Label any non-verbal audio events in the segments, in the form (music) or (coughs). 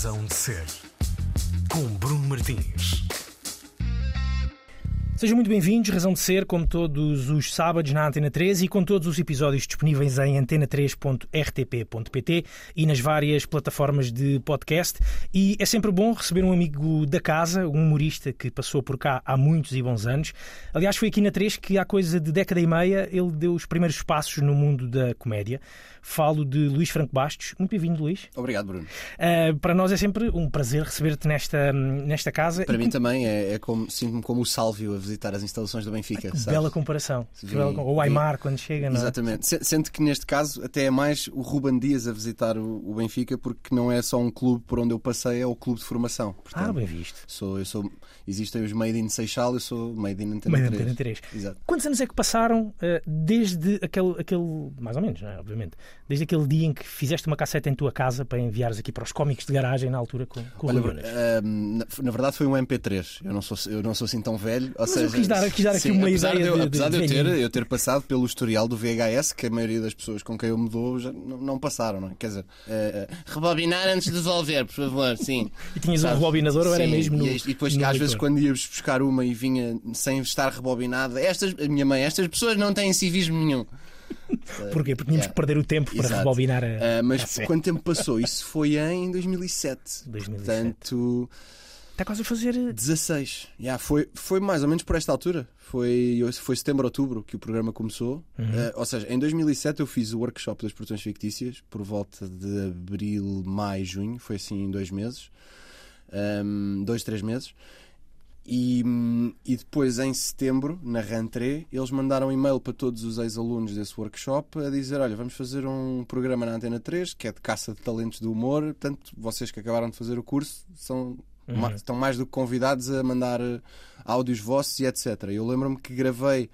Razão de Ser, com Bruno Martins. Sejam muito bem-vindos, Razão de Ser, como todos os sábados na Antena 3 e com todos os episódios disponíveis em antena3.rtp.pt e nas várias plataformas de podcast. E é sempre bom receber um amigo da casa, um humorista que passou por cá há muitos e bons anos. Aliás, foi aqui na 3 que há coisa de década e meia ele deu os primeiros passos no mundo da comédia. Falo de Luís Franco Bastos. Muito bem-vindo, Luís. Obrigado, Bruno. Uh, para nós é sempre um prazer receber-te nesta, nesta casa. Para e mim com... também é, é como, sinto-me como o Sálvio a visitar as instalações do Benfica. Ai, bela comparação. Ou o Aymar quando chega, não é? Exatamente. Sendo que neste caso até é mais o Ruben Dias a visitar o, o, Benfica porque não é só um clube por onde eu passei, é o clube de formação. Portanto, ah, bem visto. Sou, eu sou, existem os Made in Seixal, eu sou Made in Antena Made 3. Antena 3. Exato. Quantos anos é que passaram uh, desde aquele, aquele, mais ou menos, é? obviamente, desde aquele dia em que fizeste uma casseta em tua casa para enviares aqui para os cómicos de garagem na altura com, com Olha, o uh, na, na, verdade foi um MP3. Eu não sou, eu não sou assim tão velho. Ou Mas seja, eu quis dar, quis dar aqui sim, uma apesar ideia. De eu, de, apesar de, de, eu, ter, eu ter passado pelo historial do VHS, que a maioria das pessoas com quem eu me dou já não, não passaram, não é? Quer dizer, uh, rebobinar antes de devolver, por favor, sim. (laughs) E tinhas Sabes? um rebobinador ou era mesmo no. E, e depois, às vezes, quando íamos buscar uma e vinha sem estar rebobinada, estas, a minha mãe, estas pessoas não têm civismo nenhum. Porquê? Porque tínhamos yeah. que perder o tempo para Exato. rebobinar a. Uh, mas a quanto tempo passou? Isso foi em 2007. 2007. Portanto. Está quase a fazer. 16. Yeah, foi, foi mais ou menos por esta altura. Foi, foi setembro, outubro que o programa começou. Uhum. Uh, ou seja, em 2007 eu fiz o workshop das produções fictícias por volta de abril, maio, junho. Foi assim em dois meses. Um, dois, três meses. E, e, depois, em setembro, na Rentrée, eles mandaram um e-mail para todos os ex-alunos desse workshop a dizer: Olha, vamos fazer um programa na Antena 3 que é de caça de talentos do humor. Portanto, vocês que acabaram de fazer o curso são, uhum. estão mais do que convidados a mandar eh, áudios vossos e etc. Eu lembro-me que gravei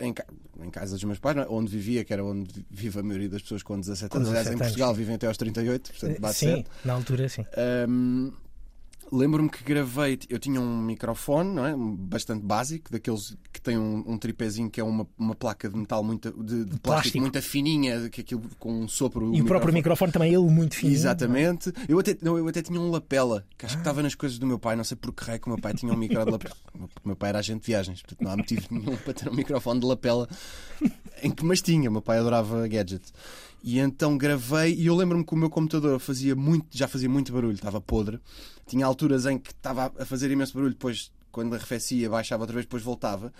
em, em, casa dos meus pais, é? onde vivia, que era onde vive a maioria das pessoas com 17 anos. Aliás, em Portugal vivem até aos 38, portanto bate Sim, certo. na altura sim. Um, Lembro-me que gravei, eu tinha um microfone, não é? bastante básico, daqueles que tem um, um tripézinho que é uma, uma placa de metal muito, de, de plástico, plástico muito fininha, que aquilo com um sopro. E o, microfone. próprio microfone também, ele muito fininho. Exatamente. Eu até, não, eu até tinha um lapela, que acho ah. que estava nas coisas do meu pai, não sei por que raio que o meu pai tinha um micro de lapela. (laughs) o meu pai era agente de viagens, portanto não há motivo nenhum para ter um microfone de lapela em que mas tinha. O meu pai adorava gadgets. E então gravei e eu lembro-me que o meu computador fazia muito, já fazia muito barulho, estava podre. Tinha alturas em que estava a fazer imenso barulho, depois quando arrefecia baixava outra vez, depois voltava.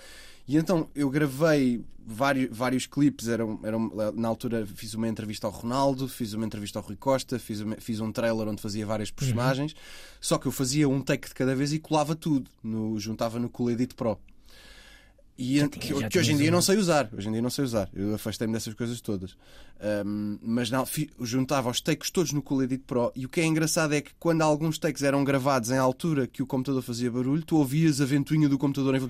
E então eu gravei vários, vários clipes. Eram, eram, na altura fiz uma entrevista ao Ronaldo, fiz uma entrevista ao Rui Costa, fiz, uma, fiz um trailer onde fazia várias uhum. personagens. Uhum. Só que eu fazia um take de cada vez e colava tudo, no, juntava no Cool Edit Pro. E tinha, que, que hoje em dia não sei usar. Hoje em dia não sei usar. Eu afastei-me dessas coisas todas. Um, mas não, juntava os takes todos no Cool Edit Pro. E o que é engraçado é que quando alguns takes eram gravados em altura que o computador fazia barulho, tu ouvias a ventoinha do computador em.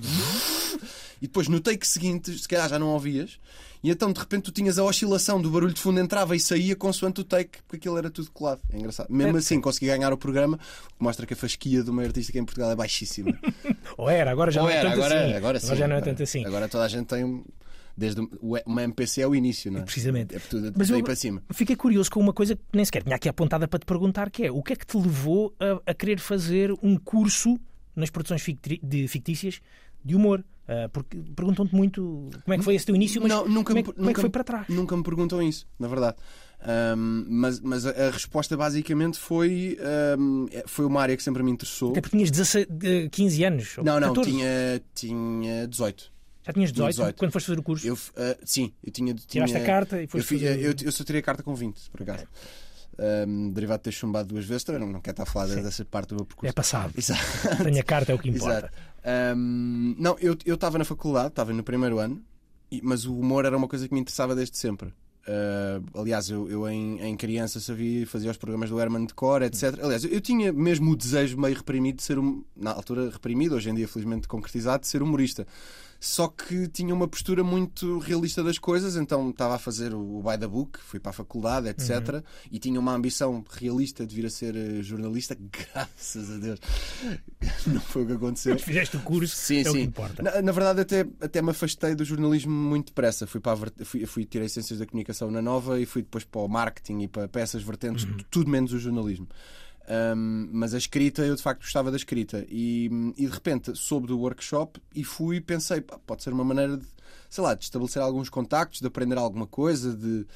E depois no take seguinte, se calhar já não ouvias. E então de repente tu tinhas a oscilação do barulho de fundo entrava e saía consoante o take, porque aquilo era tudo colado. É engraçado. Mesmo é, assim, consegui ganhar o programa, o que mostra que a fasquia de uma artista em Portugal é baixíssima. (laughs) Ou era, agora já Ou não é era, tanto agora, assim. Agora, sim, agora já não é tanto assim. Agora toda a gente tem desde uma MPC é o início, não é? Precisamente. É tudo Mas eu para cima. Fiquei curioso com uma coisa que nem sequer tinha aqui apontada para te perguntar, que é o que é que te levou a, a querer fazer um curso nas produções de fictícias de humor? Uh, porque perguntam-te muito como é que foi esse teu início, mas não, nunca como, é, como nunca, é que foi para trás? Nunca me perguntam isso, na verdade. Um, mas mas a, resposta basicamente foi, um, foi uma área que sempre me interessou. Até porque tinhas 16, 15 anos? Não, não, tinha, tinha 18. Já tinhas 18, 18, quando foste fazer o curso? Eu, uh, sim, eu tinha. Tiraste tinha, a carta e foste eu, fazer... eu, eu, só tirei a carta com 20, por acaso. Um, derivado de ter chumbado duas vezes, também não, não quero estar a falar sim. dessa parte do meu percurso. É passado. (laughs) Exato. Tenho a carta, é o que importa. Um, não, eu estava na faculdade, estava no primeiro ano, mas o humor era uma coisa que me interessava desde sempre. Uh, aliás, eu, eu em, em, criança sabia, fazia os programas do Herman de Cor, etc. Aliás, eu, tinha mesmo o desejo meio reprimido de ser, um, na altura reprimido, hoje em dia felizmente concretizado, de ser humorista só que tinha uma postura muito realista das coisas, então estava a fazer o, by the book, fui para a faculdade, etc. Uhum. E tinha uma ambição realista de vir a ser eh, jornalista, (laughs) graças a Deus. Não foi o que aconteceu. Fizeste o curso, sim, é sim. o que importa. Na, na, verdade, até, até me afastei do jornalismo muito depressa. Fui, para a, fui, fui tirei Ciências da Comunicação na Nova e fui depois para o marketing e para, para essas vertentes, uhum. tudo menos o jornalismo. Um, mas a escrita, eu de facto gostava da escrita. E, e de repente soube do workshop e fui e pensei, pá, pode ser uma maneira de, sei lá, de estabelecer alguns contactos, de aprender alguma coisa, de.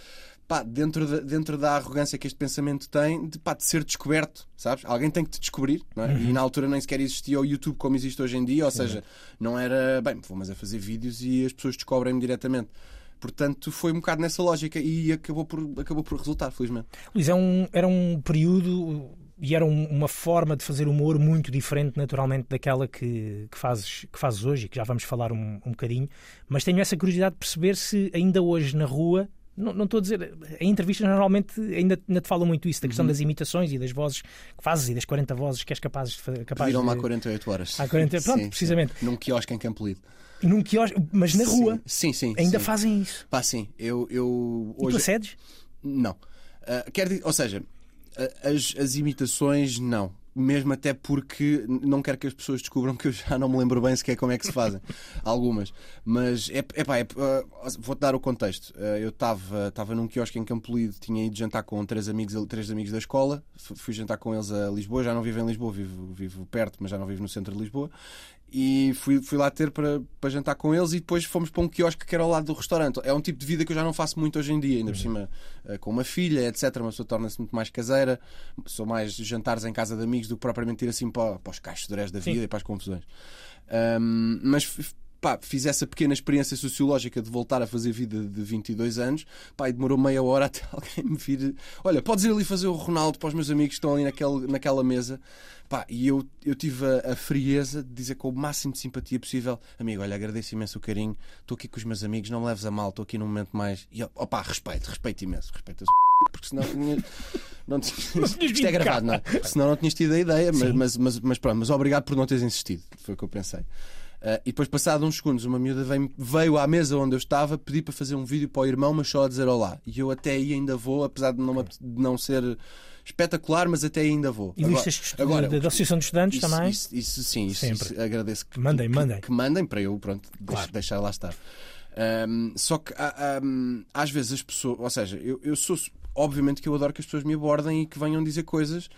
Pá, dentro, da, dentro da arrogância que este pensamento tem, de, pá, de ser descoberto, sabes? Alguém tem que te descobrir, não é? E na altura nem sequer existia o YouTube como existe hoje em dia, ou seja, não era, bem, vou mas a fazer vídeos e as pessoas descobrem-me diretamente. Portanto, foi um bocado nessa lógica e acabou por, acabou por resultar, felizmente. Luís, é um, era um período e era um- uma forma de fazer humor muito diferente, naturalmente, daquela que, que, fazes, que fazes hoje e que já vamos falar um, um bocadinho. Mas tenho essa curiosidade de perceber se ainda hoje na rua. Não, não estou a dizer. Em entrevistas, normalmente, ainda, ainda te falam muito isso, da Uhum. questão das imitações e das vozes que fazes e das 40 vozes que és capaz de fazer. Pediram-me há de... 48 horas. Há 40 Pronto, Sim, precisamente. sim. Num quiosque em Campo Lido. Num quiosque, mas na rua. Sim, sim. Ainda sim. fazem isso. Pá, sim. Eu, eu E tu hoje. acedes? Não. Ah, quer dizer, ou seja, as, as imitações, não. Mesmo até porque não quero que as pessoas descubram que eu já não me lembro bem sequer como é que se fazem. (laughs) Algumas. Mas, é, pá, é, ah, vou-te dar o contexto. Ah, eu estava num quiosque em Campo Lido, tinha ido jantar com três amigos, três amigos da escola. Fui jantar com eles a Lisboa. Já não vivo em Lisboa, vivo, vivo perto, mas já não vivo no centro de Lisboa. E fui, fui lá ter para, para jantar com eles e depois fomos para um quiosque que era ao lado do restaurante. É um tipo de vida que eu já não faço muito hoje em dia, ainda por cima eh, com uma filha, etc. Uma pessoa torna-se muito mais caseira. Sou mais jantares em casa de amigos do que propriamente ir assim para, para os cachos durés da vida e para as confusões. Ahm, mas pá, fiz essa pequena experiência sociológica de voltar a fazer vida de 22 anos. Pá, e demorou meia hora (laughs) até alguém me vir. Olha, podes ir ali fazer o Ronaldo para os meus amigos que estão ali naquele, naquela mesa. Pá, e eu, eu tive a, a frieza de dizer com o máximo de simpatia possível: Amigo, olha, agradeço imenso o carinho. Estou aqui com os meus amigos, não me leves a mal, estou aqui num momento mais. E opá, respeito, respeito imenso, respeito a (laughs) porque senão tinha- não (laughs) tinha- isto é gravado, não é? Senão não tinhas tido a ideia, mas, mas, mas, mas pronto, mas obrigado por não teres insistido, foi o que eu pensei. Ah, e depois, passado uns segundos, uma miúda veio, veio à mesa onde eu estava pedir para fazer um vídeo para o irmão, mas só a dizer olá. E eu até aí ainda vou, apesar de não, de não ser espetacular, mas até aí ainda vou. E listas de estu- agora, da, da Associação de Estudantes isso, também? Isso, isso sim, isso, Sempre. isso agradeço que, Mandem, que- mandem. que mandem para eu, pronto, Claro. deixar lá estar. Ahm, só que ah, ahm, às vezes as pessoas, ou seja, eu, eu sou obviamente que eu adoro que as pessoas me abordem e que venham dizer coisas,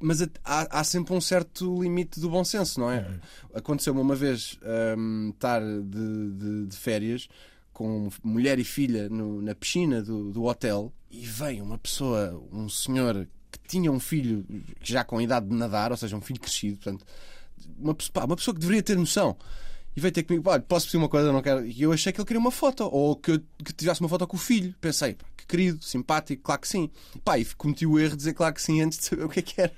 mas há, há sempre um certo limite do bom senso, não é? Aconteceu-me uma vez ahm, estar de, de- de férias com mulher e filha no- na piscina do, do hotel e veio uma pessoa, um senhor que tinha um filho já com idade de nadar, ou seja, um filho crescido, portanto, uma, uma pessoa que deveria ter noção. E veio ter comigo, "Pá, posso pedir uma coisa, não quero. E eu achei que ele queria uma foto, ou que eu que tivesse uma foto com o filho. Pensei, pá, que querido, simpático, claro que sim. Pá, e cometi o erro de dizer claro que sim antes de saber (laughs) o que é que era.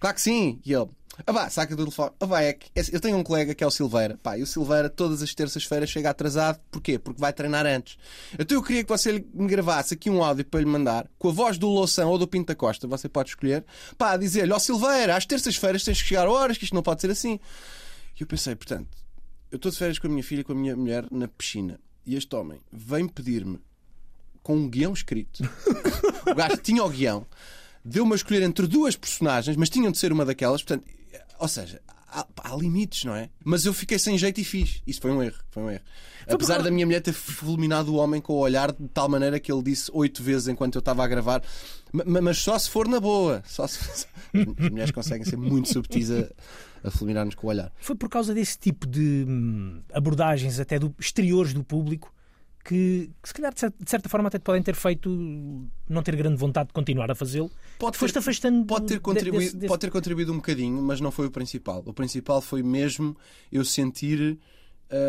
Claro que sim. E ele, ah vá, saca do telefone. Ah vá, é que eu tenho um colega que é o Silveira. Pá, e o Silveira todas as terças-feiras chega atrasado. Porquê? Porque vai treinar antes. Então eu queria que você me gravasse aqui um áudio para lhe mandar, com a voz do Loução ou do Pinto Costa, você pode escolher, pá, dizer-lhe, ó Silveira, às terças-feiras tens que chegar horas, que isto não pode ser assim. E eu pensei, portanto, eu estou de férias com a minha filha e com a minha mulher na piscina. E este homem vem pedir-me com um guião escrito. (laughs) o gajo tinha o guião, deu-me a escolher entre duas personagens, mas tinham de ser uma daquelas. Portanto, ou seja, há, há limites, não é? Mas eu fiquei sem jeito e fiz. Isso foi um erro. Foi um erro. Apesar da minha mulher ter fulminado o homem com o olhar de tal maneira que ele disse oito vezes enquanto eu estava a gravar, Ma- ma- mas só se for na boa. Só se... (laughs) As mulheres conseguem ser muito subtis a, a fulminar-nos com o olhar. Foi por causa desse tipo de hum, abordagens, até do exteriores do público, que, que se calhar de cer- de certa forma até te podem ter feito não ter grande vontade de continuar a fazê-lo. Pode ter- afastando Pode ter, contribuído, desse- desse- pode ter contribuído um bocadinho, mas não foi o principal. O principal foi mesmo eu sentir.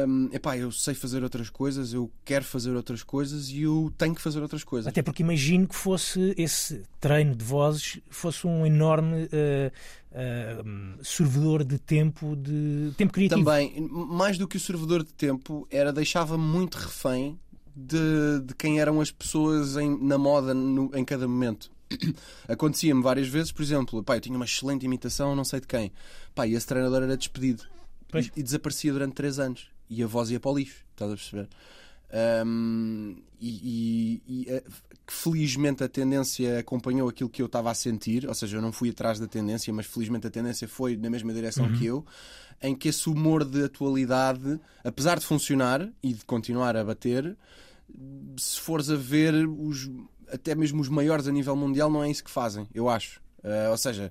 Hum, epá, eu sei fazer outras coisas, eu quero fazer outras coisas e eu tenho que fazer outras coisas. Até porque imagino que fosse esse treino de vozes fosse um enorme eh, hum, servidor de tempo de tempo criativo. Também, mais do que o servidor de tempo, era deixava-me muito refém de, de quem eram as pessoas em- na moda no- em cada momento. (coughs) Acontecia-me várias vezes, por exemplo, pá, eu tinha uma excelente imitação, não sei de quem. Pá, e esse treinador era despedido e, e desaparecia durante três anos. E a voz ia para o lixo, estás a perceber? Ahm, e e- e, eh, que felizmente a tendência acompanhou aquilo que eu estava a sentir, ou seja, eu não fui atrás da tendência, mas felizmente a tendência foi na mesma direção que eu, em que esse humor de atualidade, apesar de funcionar e de continuar a bater, se fores a ver os, até mesmo os maiores a nível mundial, não é isso que fazem, eu acho. Uh, ou seja,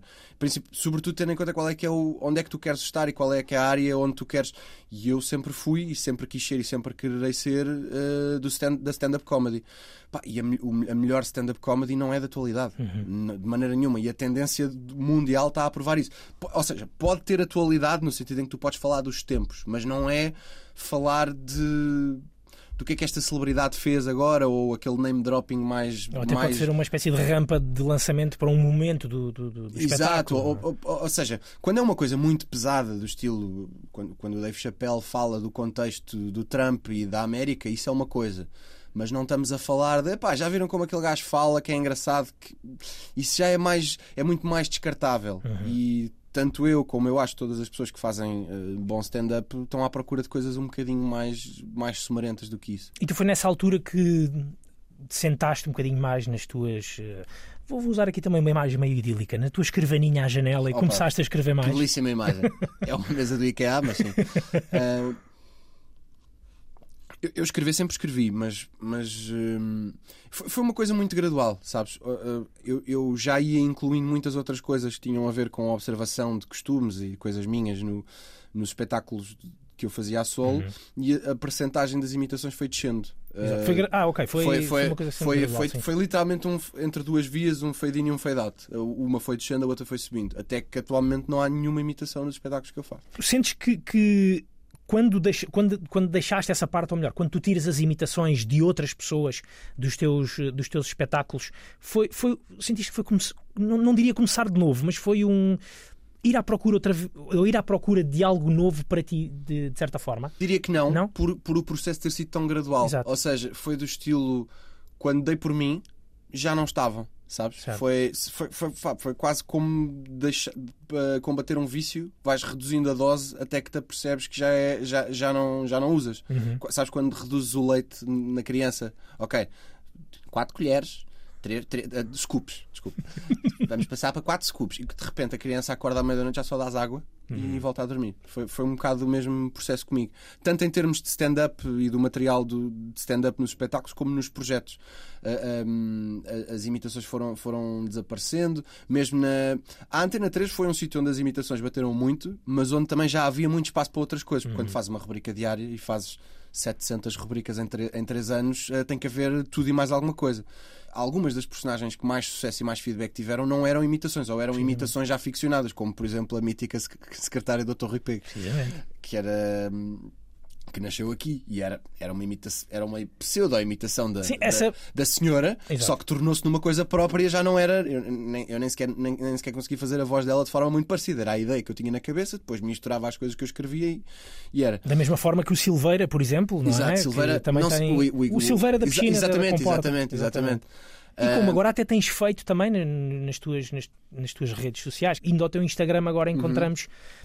sobretudo tendo em conta qual é que é o, onde é que tu queres estar e qual é que é a área onde tu queres. E eu sempre fui e sempre quis ser e sempre quererei ser uh, do stand, da stand-up comedy. Pá, e a, o, a melhor stand-up comedy não é da atualidade, Uhum. de maneira nenhuma. E a tendência mundial está a provar isso. P- Ou seja, pode ter atualidade no sentido em que tu podes falar dos tempos, mas não é falar de. Do que é que esta celebridade fez agora ou aquele name dropping mais. Ou até mais... pode ser um uma espécie de rampa de lançamento para um momento do, do, do Exato, espetáculo. ou, não é? ou- ou- ou seja, quando é uma coisa muito pesada do estilo, quando, quando o Dave Chappelle fala do contexto do Trump e da América, isso é uma coisa. Mas não estamos a falar de, pá, já viram como aquele gajo fala, que é engraçado, que isso já é mais, é muito mais descartável. E tanto eu como eu acho todas as pessoas que fazem eh, bom stand-up estão à procura de coisas um bocadinho mais, mais sumarentas do que isso. E tu foi nessa altura que te sentaste um bocadinho mais nas tuas. eh, Vou usar aqui também uma imagem meio idílica, na tua escrivaninha à janela e Opa, começaste a escrever mais. Belíssima imagem. É uma mesa do IKEA, mas sim. Ah, (laughs) eu, eu escrever sempre escrevi, mas, mas hum, foi, foi uma coisa muito gradual, sabes? Ah, ah, eu, eu já ia incluindo muitas outras coisas que tinham a ver com a observação de costumes e coisas minhas no, nos espetáculos que eu fazia a solo e a, percentagem das imitações foi descendo. Exato. Ah, Foi ah, ok, foi, foi, foi foi, uma coisa assim foi, gradual, foi, sim. foi literalmente um, entre duas vias, um fade in e um fade out. Uma foi descendo, a outra foi subindo. Até que atualmente não há nenhuma imitação nos espetáculos que eu faço. Sentes que, que quando, deixa- quando, quando deixaste essa parte, ou melhor, quando tu tiras as imitações de outras pessoas dos teus, dos teus espetáculos, foi, foi, sentiste que foi como se- não, não diria começar de novo, mas foi um ir à procura outra ou ir à procura de algo novo para ti, de, de certa forma? Diria que não, Não? Por, por o processo ter sido tão gradual. Exato. Ou seja, foi do estilo quando dei por mim, já não estavam. Sabes? Foi, foi, foi, foi, quase como deixa, para combater um vício, vais reduzindo a dose até que te apercebes que já, é, já, já, não, já não usas. Uhum. Sabes quando reduzes o leite na criança? Ok, 4 colheres, 3, scoops, desculpe. (laughs) Vamos passar para 4 scoops. E que de repente a criança acorda à meia-noite já só dás água e volta a dormir. Foi, foi um bocado o mesmo processo comigo. Tanto em termos de stand-up e do material do, de stand-up nos espetáculos, como nos projetos. Ah, um, a- as imitações foram, foram desaparecendo. Mesmo na. A Antena 3 foi um sítio onde as imitações bateram muito, mas onde também já havia muito espaço para outras coisas. Porque quando fazes uma rubrica diária e fazes 700 rubricas em, tre- em 3 anos, eh, tem que haver tudo e mais alguma coisa. Algumas das personagens que mais sucesso e mais feedback tiveram não eram imitações, ou eram imitações já ficcionadas, como por exemplo a mítica sec- secretária do Dr. Rui Pego, que era. Que nasceu aqui e era, era uma imitação, era uma pseudo-imitação da, Sim, da- essa- da, senhora, Exato. só que tornou-se numa coisa própria, já não era. Eu nem, eu nem, sequer, nem, nem sequer consegui fazer a voz dela de forma muito parecida. Era a ideia que eu tinha na cabeça, depois misturava as coisas que eu escrevia e, e era. Da mesma forma que o Silveira, por exemplo, não Exato, é? Silveira, que também não tem... o- o- o Silveira da piscina da Exatamente, exatamente, exatamente. E como Ah, agora até tens feito também na- nas tuas, nas, nas tuas redes sociais, indo ao teu Instagram agora Uhum. encontramos ah,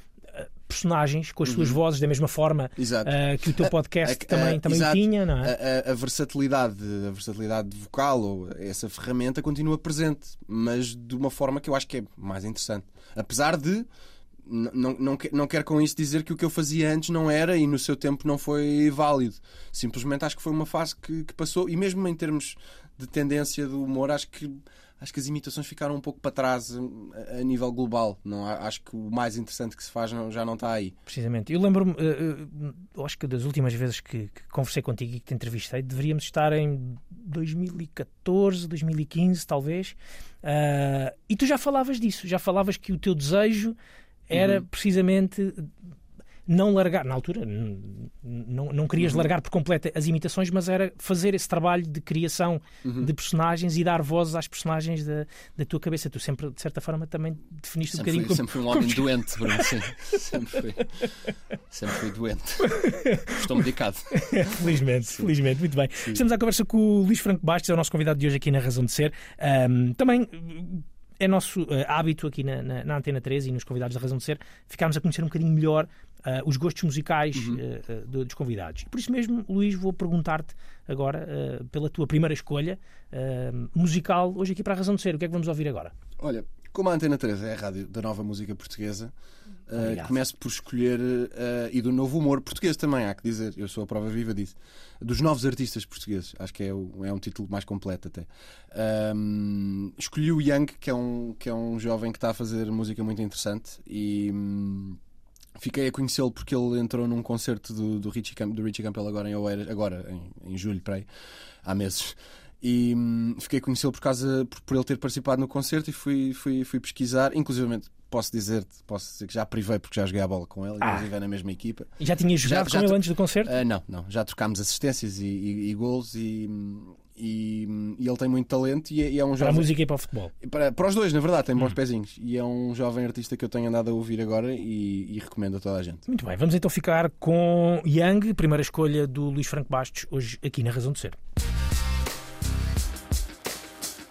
personagens com as suas vozes da mesma forma ah, que o teu podcast A- a- também, também exato. tinha, não é? A, versatilidade, a versatilidade vocal ou essa ferramenta continua presente, mas de uma forma que eu acho que é mais interessante. Apesar de não, não, que- não quero com isso dizer que o que eu fazia antes não era e no seu tempo não foi válido. Simplesmente acho que foi uma fase que, que passou, e mesmo em termos de tendência do humor, acho que acho que as imitações ficaram um pouco para trás a, a nível global. Não, acho que o mais interessante que se faz não- já não está aí. Precisamente. Eu lembro-me, eh, eh, eu acho que das últimas vezes que, que conversei contigo e que te entrevistei, deveríamos estar em 2014, 2015, talvez. Ah, e tu já falavas disso, já falavas que o teu desejo era precisamente não largar, na altura, não, não querias largar por completo as imitações, mas era fazer esse trabalho de criação de personagens e dar voz às personagens da, da tua cabeça. Tu sempre, de certa forma, também definiste um Sempre bocadinho fui, como- sempre fui um homem doente, Bruno, sim. Sempre fui. Sempre fui doente. Estou medicado. Felizmente, felizmente, muito bem. Estamos à conversa com o Luís Franco Bastos, é o nosso convidado de hoje aqui na Razão de Ser. Ahm, também uh, é nosso uh, hábito aqui na, na, na Antena 13 e nos convidados da Razão de Ser ficarmos a conhecer um bocadinho melhor uh, os gostos musicais uh, uh, do- dos convidados. E por isso mesmo, Luís, vou perguntar-te agora uh, pela tua primeira escolha uh, musical hoje aqui para a Razão de Ser. O que é que vamos ouvir agora? Olha, como a Antena 3 é a rádio da nova música portuguesa, uh, começo por escolher uh, e do novo humor português também, há que dizer. Eu sou a prova viva disso. Dos novos artistas portugueses, acho que é, o- é um título mais completo até. Um, escolhi o Young, que é, um, que é um jovem que está a fazer música muito interessante e. hum, Fiquei a conhecê-lo porque ele entrou num concerto do, do, Richie, Camp, do Richie Campbell agora em Oeiras, agora em, em julho, para aí, há meses. E hum, fiquei a conhecê-lo por, causa, por, por ele ter participado no concerto e fui, fui, fui pesquisar. Inclusive, posso dizer posso dizer que já privei porque já joguei a bola com ele, Ah. inclusive é na mesma equipa. E já tinha jogado já com ele te- antes do concerto? Ah, não, não, já trocámos assistências e, e, e gols e, e, e ele tem muito talento e é, e é um para a jovem. música e para o futebol. Para, para os dois, na verdade, tem Hum. bons pezinhos. E é um jovem artista que eu tenho andado a ouvir agora e, e recomendo a toda a gente. Muito bem, vamos então ficar com Young, primeira escolha do Luís Franco Bastos, hoje aqui na Razão de Ser.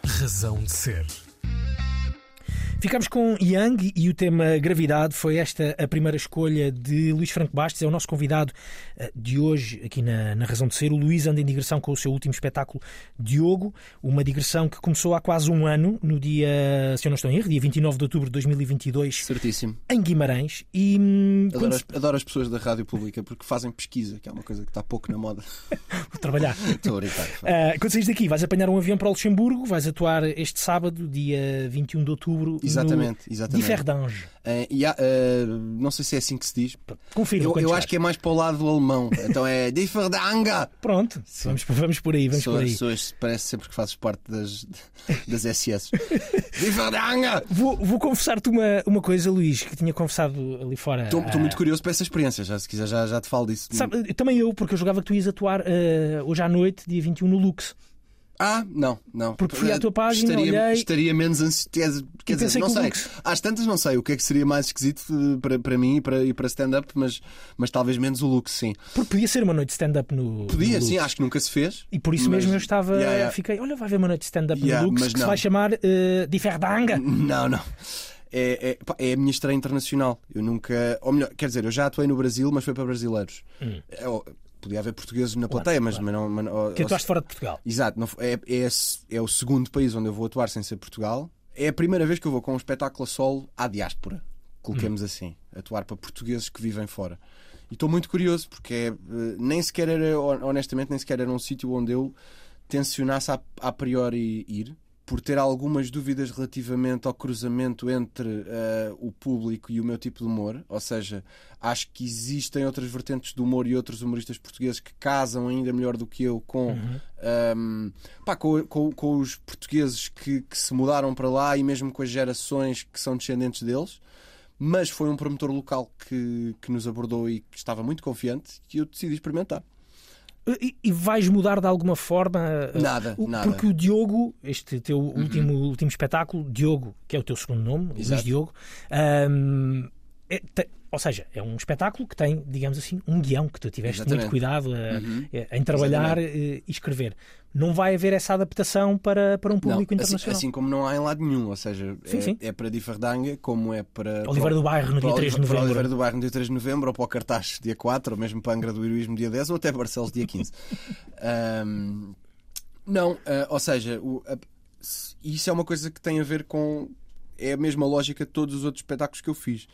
Razão de ser. Ficamos com Young e o tema gravidade foi esta a primeira escolha de Luís Franco Bastos, é o nosso convidado eh, de hoje aqui na, na Razão de Ser. O Luís anda em digressão com o seu último espetáculo Diogo, uma digressão que começou há quase um ano, no dia, se eu não estou em erro, dia 29 de outubro de 2022, Certíssimo. em Guimarães. E hum, Adoro quando as, adoro as pessoas da rádio pública porque fazem pesquisa, que é uma coisa que está pouco na moda. (laughs) se trabalhar. (laughs) Estou a brincar. Ah, quando saís daqui, vais apanhar um avião para o Luxemburgo, vais atuar este sábado, dia 21 de outubro, Exatamente, no exatamente. Differdange. Eh, e há, eh, não sei se é assim que se diz. Confirma Eu, eu acho que é mais para o lado do alemão. Então é (laughs) Differdanga. Pronto, vamos, vamos por aí, vamos por aí. Pessoas, parece sempre que fazes parte das, das SS. (laughs) Differdanga. Vou, vou confessar-te uma, uma coisa, Luís, que tinha confessado ali fora. Estou Ah, muito curioso para essa experiência. Já, se quiser, já, já te falo disso. sabe, também eu, porque eu jogava que tu ias atuar ah, hoje à noite, dia 21, no Lux. Ah, não, não. Porque fui à tua página, estaria, olhei- Estaria menos ansioso. Quer dizer, não sei. Lux- Às tantas não sei o que é que seria mais esquisito eh, para, para mim e para, e para stand-up, mas, mas talvez menos o look, sim. Porque podia ser uma noite de stand-up no. Podia, no sim, acho que nunca se fez. E por isso mas- mesmo eu estava. Yeah, yeah. Fiquei, olha, vai haver uma noite de stand-up Yeah, no Lux mas que se não. vai chamar uh, Differdanga. Não, não. É, é, é a minha estreia internacional. Eu nunca. Ou melhor, quer dizer, eu já atuei no Brasil, mas foi para brasileiros. É, ó, podia haver portugueses na plateia, mas, mas não. Mas, Que atuaste fora de Portugal. Exato, não, é, é, é o segundo país onde eu vou atuar sem ser Portugal. É a primeira vez que eu vou com um espetáculo a solo à diáspora, coloquemos assim, atuar para portugueses que vivem fora. E estou muito curioso porque é, eh, nem sequer era, honestamente, nem sequer era um sítio onde eu tensionasse a, a priori ir, por ter algumas dúvidas relativamente ao cruzamento entre eh, o público e o meu tipo de humor. Ou seja, acho que existem outras vertentes do humor e outros humoristas portugueses que casam ainda melhor do que eu com, ehm, pá, com, com- com os portugueses que, que se mudaram para lá e mesmo com as gerações que são descendentes deles. Mas foi um promotor local que, que nos abordou e que estava muito confiante que eu decidi experimentar. E, e vais mudar de alguma forma? uh, Nada, o- nada. Uhum. Porque o Diogo, este teu último, último espetáculo, Diogo, que é o teu segundo nome, Luís Exato. Diogo, hum, é- te- ou seja, é um espetáculo que tem, digamos assim, um guião que tu tiveste Exatamente. muito cuidado a- Uhum. a- em trabalhar eh, e escrever. Não vai haver essa adaptação para, para um público Não, assim, internacional. assim como não há em lado nenhum, ou seja, Sim, é, sim. é para como é para. Oliveira do Bairro, no dia o 3 de Para novembro. Oliveira do Bairro no dia 3 de novembro, ou para o Cartaz dia 4, ou mesmo para Angra do Heroísmo dia 10, ou até Barcelos dia 15. (laughs) Ahm, não, ah, ou seja, o- a- isso é uma coisa que tem a ver com. É a mesma lógica de todos os outros espetáculos que eu fiz.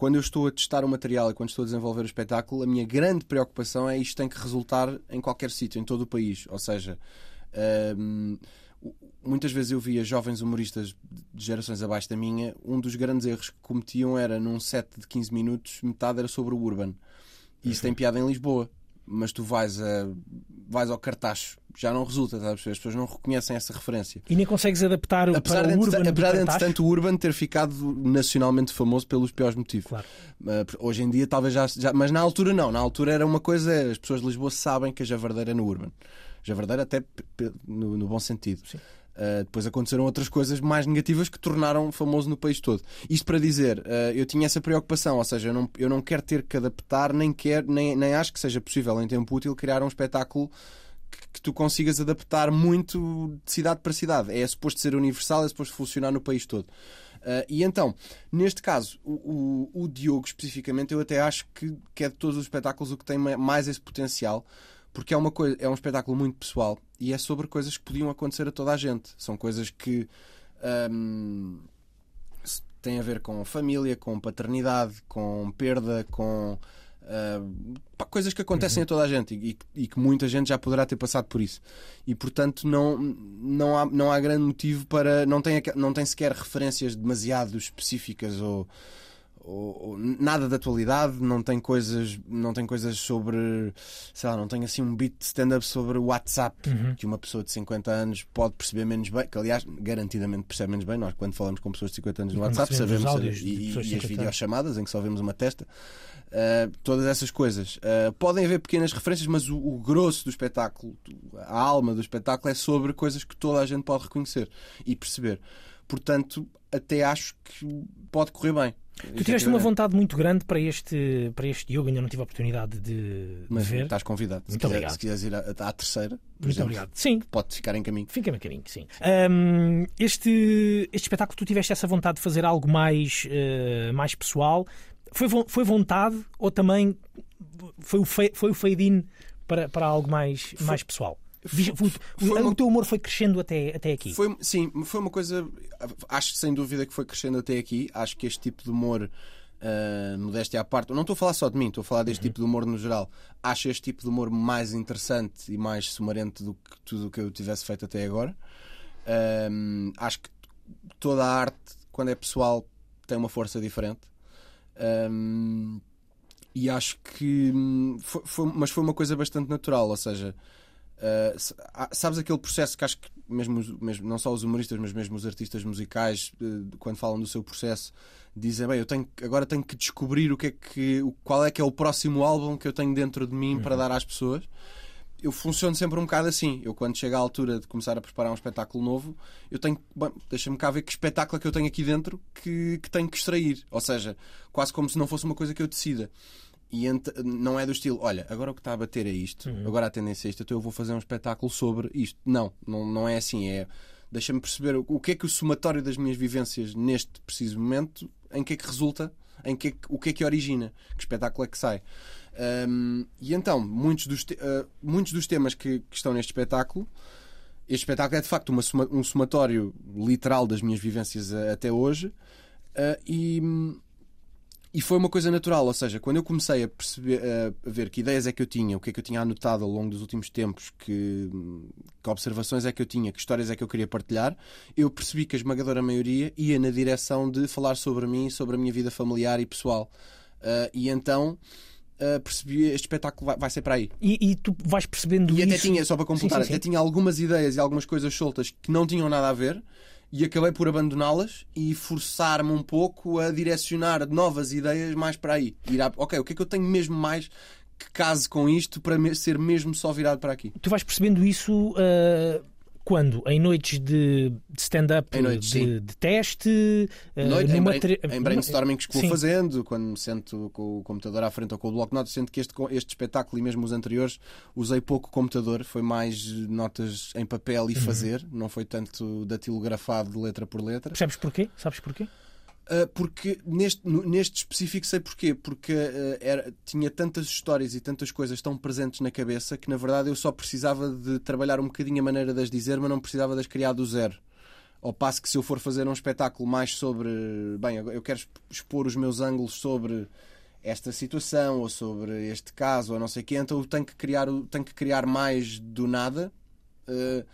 Quando eu estou a testar o material e quando estou a desenvolver o espetáculo, a minha grande preocupação é isto tem que resultar em qualquer sítio, em todo o país. Ou seja, o- muitas vezes eu via jovens humoristas de gerações abaixo da minha, um dos grandes erros que cometiam era num set de 15 minutos, metade era sobre o Urban. E isso tem piada em Lisboa. Mas tu vais, a, vais ao cartaz, já não resulta, sabes? as pessoas não reconhecem essa referência. E nem consegues adaptar o- Apesar, para de, o Urban apesar de, entretanto, o Urban ter ficado nacionalmente famoso pelos piores motivos. Claro. Uh, hoje em dia, talvez já, já- Mas na altura, não. Na altura era uma coisa. As pessoas de Lisboa sabem que a Javardeira é no Urban. Javardeira, até no, no bom sentido. Sim. Uh, depois aconteceram outras coisas mais negativas que tornaram famoso no país todo. Isto para dizer, uh, eu tinha essa preocupação, ou seja, eu não, eu não quero ter que adaptar, nem, quero, nem, nem acho que seja possível em tempo útil criar um espetáculo que, tu consigas adaptar muito de cidade para cidade. É suposto ser universal, é suposto funcionar no país todo. Uh, e então, neste caso, o, o, o Diogo especificamente, eu até acho que, que é de todos os espetáculos o que tem ma- mais esse potencial, porque é, uma coisa, é um espetáculo muito pessoal e é sobre coisas que podiam acontecer a toda a gente. São coisas que. hum, tem a ver com família, com paternidade, com perda, com uh, pá, coisas que acontecem a toda a gente e, e, que muita gente já poderá ter passado por isso. E portanto não, não, há, não há grande motivo para. Não tem, não tem sequer referências demasiado específicas ou ou, ou, nada de atualidade, não tem coisas, não tem coisas sobre, sei lá, não tem assim um beat stand-up sobre o WhatsApp Uhum. que uma pessoa de 50 anos pode perceber menos bem, que aliás, garantidamente percebe menos bem. Nós, quando falamos com pessoas de 50 anos no WhatsApp, sabemos áudios de e, de e as 50 anos. videochamadas em que só vemos uma testa, uh, todas essas coisas. Uh, podem haver pequenas referências, mas o, o grosso do espetáculo, a alma do espetáculo é sobre coisas que toda a gente pode reconhecer e perceber. Portanto, até acho que pode correr bem. Tu tiveste uma vontade muito grande para este, para este Diogo, ainda não tive a oportunidade de, Mas ver. estás convidado. Se, Muito quiser, obrigado. se quiseres ir à, à terceira, por Muito exemplo, obrigado. Sim, pode ficar em caminho. Fica-me a caminho, sim. Ahm, este, este espetáculo, tu tiveste essa vontade de fazer algo mais, eh, mais pessoal. Foi, foi vontade ou também foi o, fe- foi o fade-in para, para algo mais, mais pessoal? Foi- o- foi o uma- teu humor foi crescendo até, até aqui. Foi, sim, foi uma coisa. Acho sem dúvida que foi crescendo até aqui. Acho que este tipo de humor, ah, modéstia à parte, não estou a falar só de mim, estou a falar deste tipo de humor no geral. Acho este tipo de humor mais interessante e mais sumarente do que tudo o que eu tivesse feito até agora. Ahm, acho que toda a arte, quando é pessoal, tem uma força diferente. Ahm, e acho que hum, foi, foi- mas foi uma coisa bastante natural, ou seja, Uh, sabes aquele processo que acho que mesmo, mesmo- não só os humoristas, mas mesmo os artistas musicais, uh, quando falam do seu processo, dizem bem, eu tenho agora tenho que descobrir o que é que o- qual é que é o próximo álbum que eu tenho dentro de mim para dar às pessoas. Eu funciono sempre um bocado assim. Eu, quando chega à altura de começar a preparar um espetáculo novo, eu tenho deixa-me cá ver que espetáculo é que eu tenho aqui dentro que, que tenho que extrair. Ou seja, quase como se não fosse uma coisa que eu decida. E não é do estilo, olha, agora o que está a bater é isto, agora a tendência é isto, então eu vou fazer um espetáculo sobre isto. Não, não, não é assim. É deixa-me perceber o, o que é que o somatório das minhas vivências neste preciso momento, em que é que resulta, em que é que- o que é que origina, que espetáculo é que sai. Hum, e então, muitos dos, te- ah, muitos dos temas que, que estão neste espetáculo. Este espetáculo é de facto uma um somatório literal das minhas vivências ah, até hoje. Ah, e, e foi uma coisa natural, ou seja, quando eu comecei a perceber, a ver que ideias é que eu tinha, o que é que eu tinha anotado ao longo dos últimos tempos, que, que observações é que eu tinha, que histórias é que eu queria partilhar, eu percebi que a esmagadora maioria ia na direção de falar sobre mim, sobre a minha vida familiar e pessoal. Ah, e então ah, percebi este espetáculo vai, vai ser para aí. E, e tu vais percebendo E até isso. tinha, só para completar, Sim, sim, sim. até tinha algumas ideias e algumas coisas soltas que não tinham nada a ver e acabei por abandoná-las e forçar-me um pouco a direcionar novas ideias mais para aí. Ir à- ok, o que é que eu tenho mesmo mais que case com isto para ser mesmo só virado para aqui? Tu vais percebendo isso ah, quando? Em noites de, de stand-up de, de teste? ah, Noite, em, numa brain, tre- em brainstormings que vou Sim. fazendo, quando me sento com o computador à frente ou com o bloco de notas, sendo que este, este espetáculo e mesmo os anteriores usei pouco computador, foi mais notas em papel Uhum. e fazer, não foi tanto datilografado de letra por letra. Percebes porquê? Sabes porquê? Uh, porque neste, neste específico sei porquê. Porque uh, era, tinha tantas histórias e tantas coisas tão presentes na cabeça que na verdade eu só precisava de trabalhar um bocadinho a maneira de as dizer, mas não precisava de as criar do zero. Ao passo que se eu for fazer um espetáculo mais sobre. Bem, eu quero expor os meus ângulos sobre esta situação ou sobre este caso ou não sei o quê, então eu tenho que criar, tenho que criar mais do nada. uh,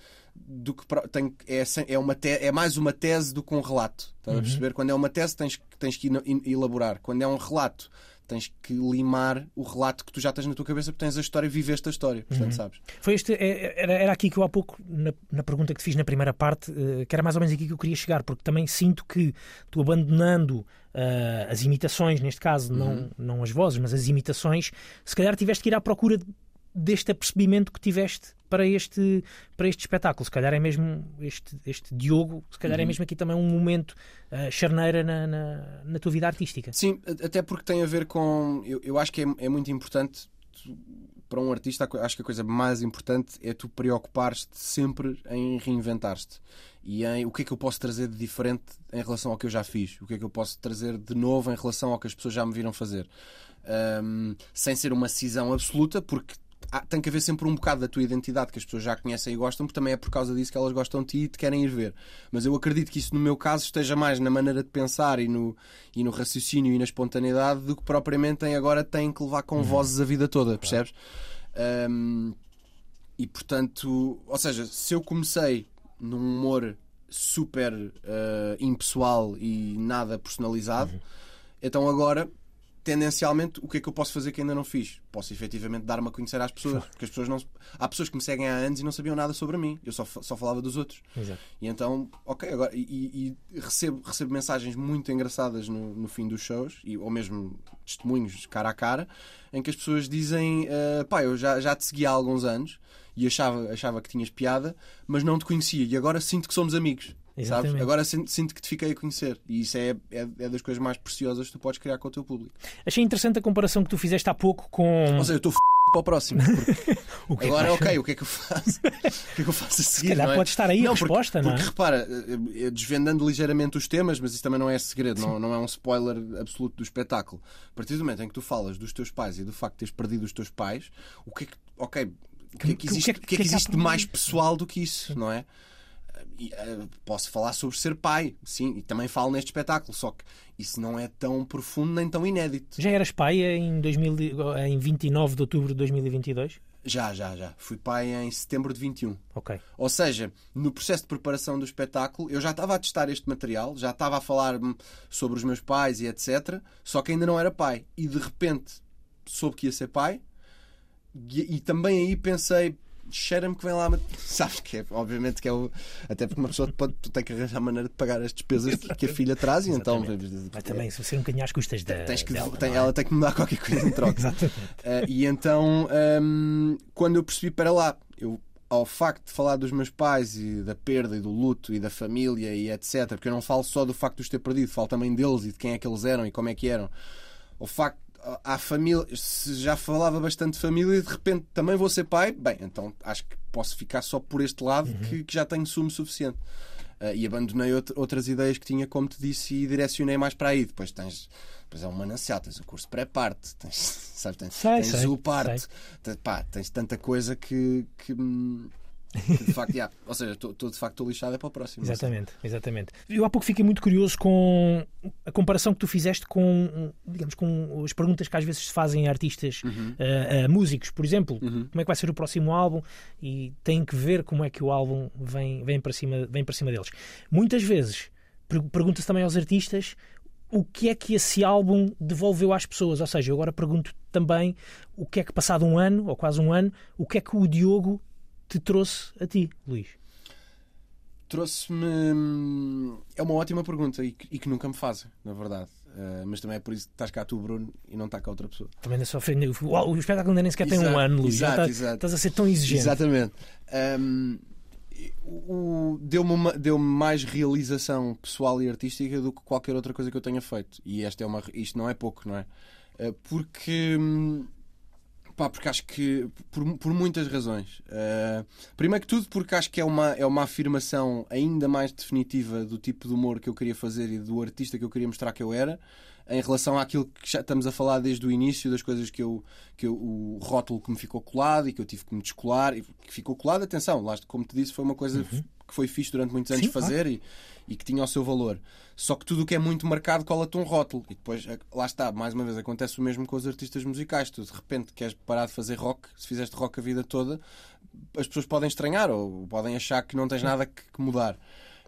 do que tem, é, é, uma te- é mais uma tese do que um relato. Estás a perceber? Quando é uma tese, tens, que- tens que elaborar. Quando é um relato, tens que limar o relato que tu já tens na tua cabeça porque tens a história e viveste a história. Portanto, sabes? Foi este, é- era, era aqui que eu há pouco, na, na pergunta que te fiz na primeira parte, eh, que era mais ou menos aqui que eu queria chegar, porque também sinto que tu abandonando eh, as imitações, neste caso, não, não as vozes, mas as imitações, se calhar tiveste que ir à procura de- deste apercebimento que tiveste para este, para este espetáculo. Se calhar é mesmo este, este Diogo, se calhar é mesmo aqui também um momento eh, charneira na, na, na tua vida artística. Sim, até porque tem a ver com. Eu, eu acho que é, é muito importante para um artista. Acho que a coisa mais importante é tu preocupares-te sempre em reinventar-te e em o que é que eu posso trazer de diferente em relação ao que eu já fiz, o que é que eu posso trazer de novo em relação ao que as pessoas já me viram fazer. Ahm, sem ser uma cisão absoluta, porque há- tem que haver sempre um bocado da tua identidade que as pessoas já conhecem e gostam, porque também é por causa disso que elas gostam de ti e te querem ir ver. Mas eu acredito que isso, no meu caso, esteja mais na maneira de pensar e no, e no raciocínio e na espontaneidade do que propriamente em agora têm que levar com vozes a vida toda, percebes? Um, e portanto, ou seja, se eu comecei num humor super eh, impessoal e nada personalizado, então agora, tendencialmente, o que é que eu posso fazer que ainda não fiz? Posso efetivamente dar-me a conhecer às pessoas, porque as pessoas não. Há pessoas que me seguem há anos e não sabiam nada sobre mim, eu só, só falava dos outros. Exato. E então, ok, agora, e, e- recebo, recebo mensagens muito engraçadas no, no fim dos shows, e, ou mesmo testemunhos cara a cara, em que as pessoas dizem: eh, pá, eu já, já te segui há alguns anos e achava, achava que tinhas piada, mas não te conhecia, e agora sinto que somos amigos. Sabes? Exatamente. Agora sinto, sinto que te fiquei a conhecer. E isso é, é, é das coisas mais preciosas que tu podes criar com o teu público. Achei interessante a comparação que tu fizeste há pouco com. Ou seja, eu estou f... para o próximo. porque (laughs) o que é que Agora, ok, o que é que eu faço? (laughs) o que é que eu faço a seguir? Se calhar não é? pode estar aí a porque- resposta, não é? Porque repara, eh, eh, desvendando ligeiramente os temas, mas isso também não é segredo, não, não é um spoiler absoluto do espetáculo. A partir do momento em que tu falas dos teus pais e do facto de teres perdido os teus pais, o que é que. Ok, o que é que existe, que é que- que é que é existe de por- mais pessoal do que isso, não é? Eh, posso falar sobre ser pai, sim, e também falo neste espetáculo, só que isso não é tão profundo nem tão inédito. Já eras pai em, 2000, e- em 29 de outubro de 2022? Já, já, já. Fui pai em setembro de 21. Ok. Ou seja, no processo de preparação do espetáculo, eu já estava a testar este material, já estava a falar hum, sobre os meus pais e etc. Só que ainda não era pai. E de repente soube que ia ser pai. E, e também aí pensei, cheira-me que vem lá. (laughs) Sabes que é, obviamente que é o. Até porque uma pessoa pode, tem que arranjar maneira de pagar as despesas que a filha traz e então. Mas também se você um bocadinho às custas da. Tens que, dela, tem- é? ela tem que me dar (laughs) qualquer coisa em troca. Exatamente. Uh, e então, um, quando eu percebi, para lá, eu, ao facto de falar dos meus pais e da perda e do luto e da família e etc., porque eu não falo só do facto de os ter perdido, falo também deles e de quem é que eles eram e como é que eram. O facto, à família, se já falava bastante de família e de repente também vou ser pai, bem, então acho que posso ficar só por este lado que, que já tenho sumo suficiente. Uh, e abandonei out- outras ideias que tinha, como te disse, e direcionei mais para aí. Depois tens, depois é um manancial, tens o curso pré-parte, tens, (laughs) sabes, tens, Sei, tens sei, o parte, tens, pá, tens tanta coisa que, que, hum, que de facto, yeah, ou seja, estou de facto lixado é para o próximo. Exatamente, exatamente. Eu há pouco fiquei muito curioso com a comparação que tu fizeste com, digamos, com as perguntas que às vezes se fazem a artistas, a, a músicos, por exemplo. Como é que vai ser o próximo álbum? E tem que ver como é que o álbum vem, vem, para, cima, vem para cima deles. Muitas vezes per- pergunta-se também aos artistas o que é que esse álbum devolveu às pessoas. Ou seja, eu agora pergunto também o que é que, passado um ano, ou quase um ano, o que é que o Diogo te trouxe a ti, Luís? Trouxe-me. hum, É uma ótima pergunta e que, e que nunca me fazem, na verdade. Uh, mas também é por isso que estás cá tu, Bruno, e não está cá outra pessoa. Também ainda só foi- o, espetáculo ainda nem sequer tem um Exato, ano, Luís. Exato, tá- exato. estás a ser tão exigente. Exatamente. Um, Deu-me deu-me mais realização pessoal e artística do que qualquer outra coisa que eu tenha feito. E esta é uma, isto não é pouco, não é? Uh, Porque. hum, Pá, porque acho que. Por, por muitas razões. Uh, primeiro que tudo, porque acho que é uma, é uma afirmação ainda mais definitiva do tipo de humor que eu queria fazer e do artista que eu queria mostrar que eu era, em relação àquilo que já estamos a falar desde o início, das coisas que eu. Que eu o rótulo que me ficou colado e que eu tive que me descolar. E que ficou colado, atenção, lá, como te disse, foi uma coisa que foi fixe durante muitos anos. Sim, fazer e, e que tinha o seu valor. Só que tudo o que é muito marcado cola-te um rótulo. E depois, eh, lá está, mais uma vez, acontece o mesmo com os artistas musicais. Tu de repente queres parar de fazer rock, se fizeste rock a vida toda, as pessoas podem estranhar ou podem achar que não tens nada que, que mudar.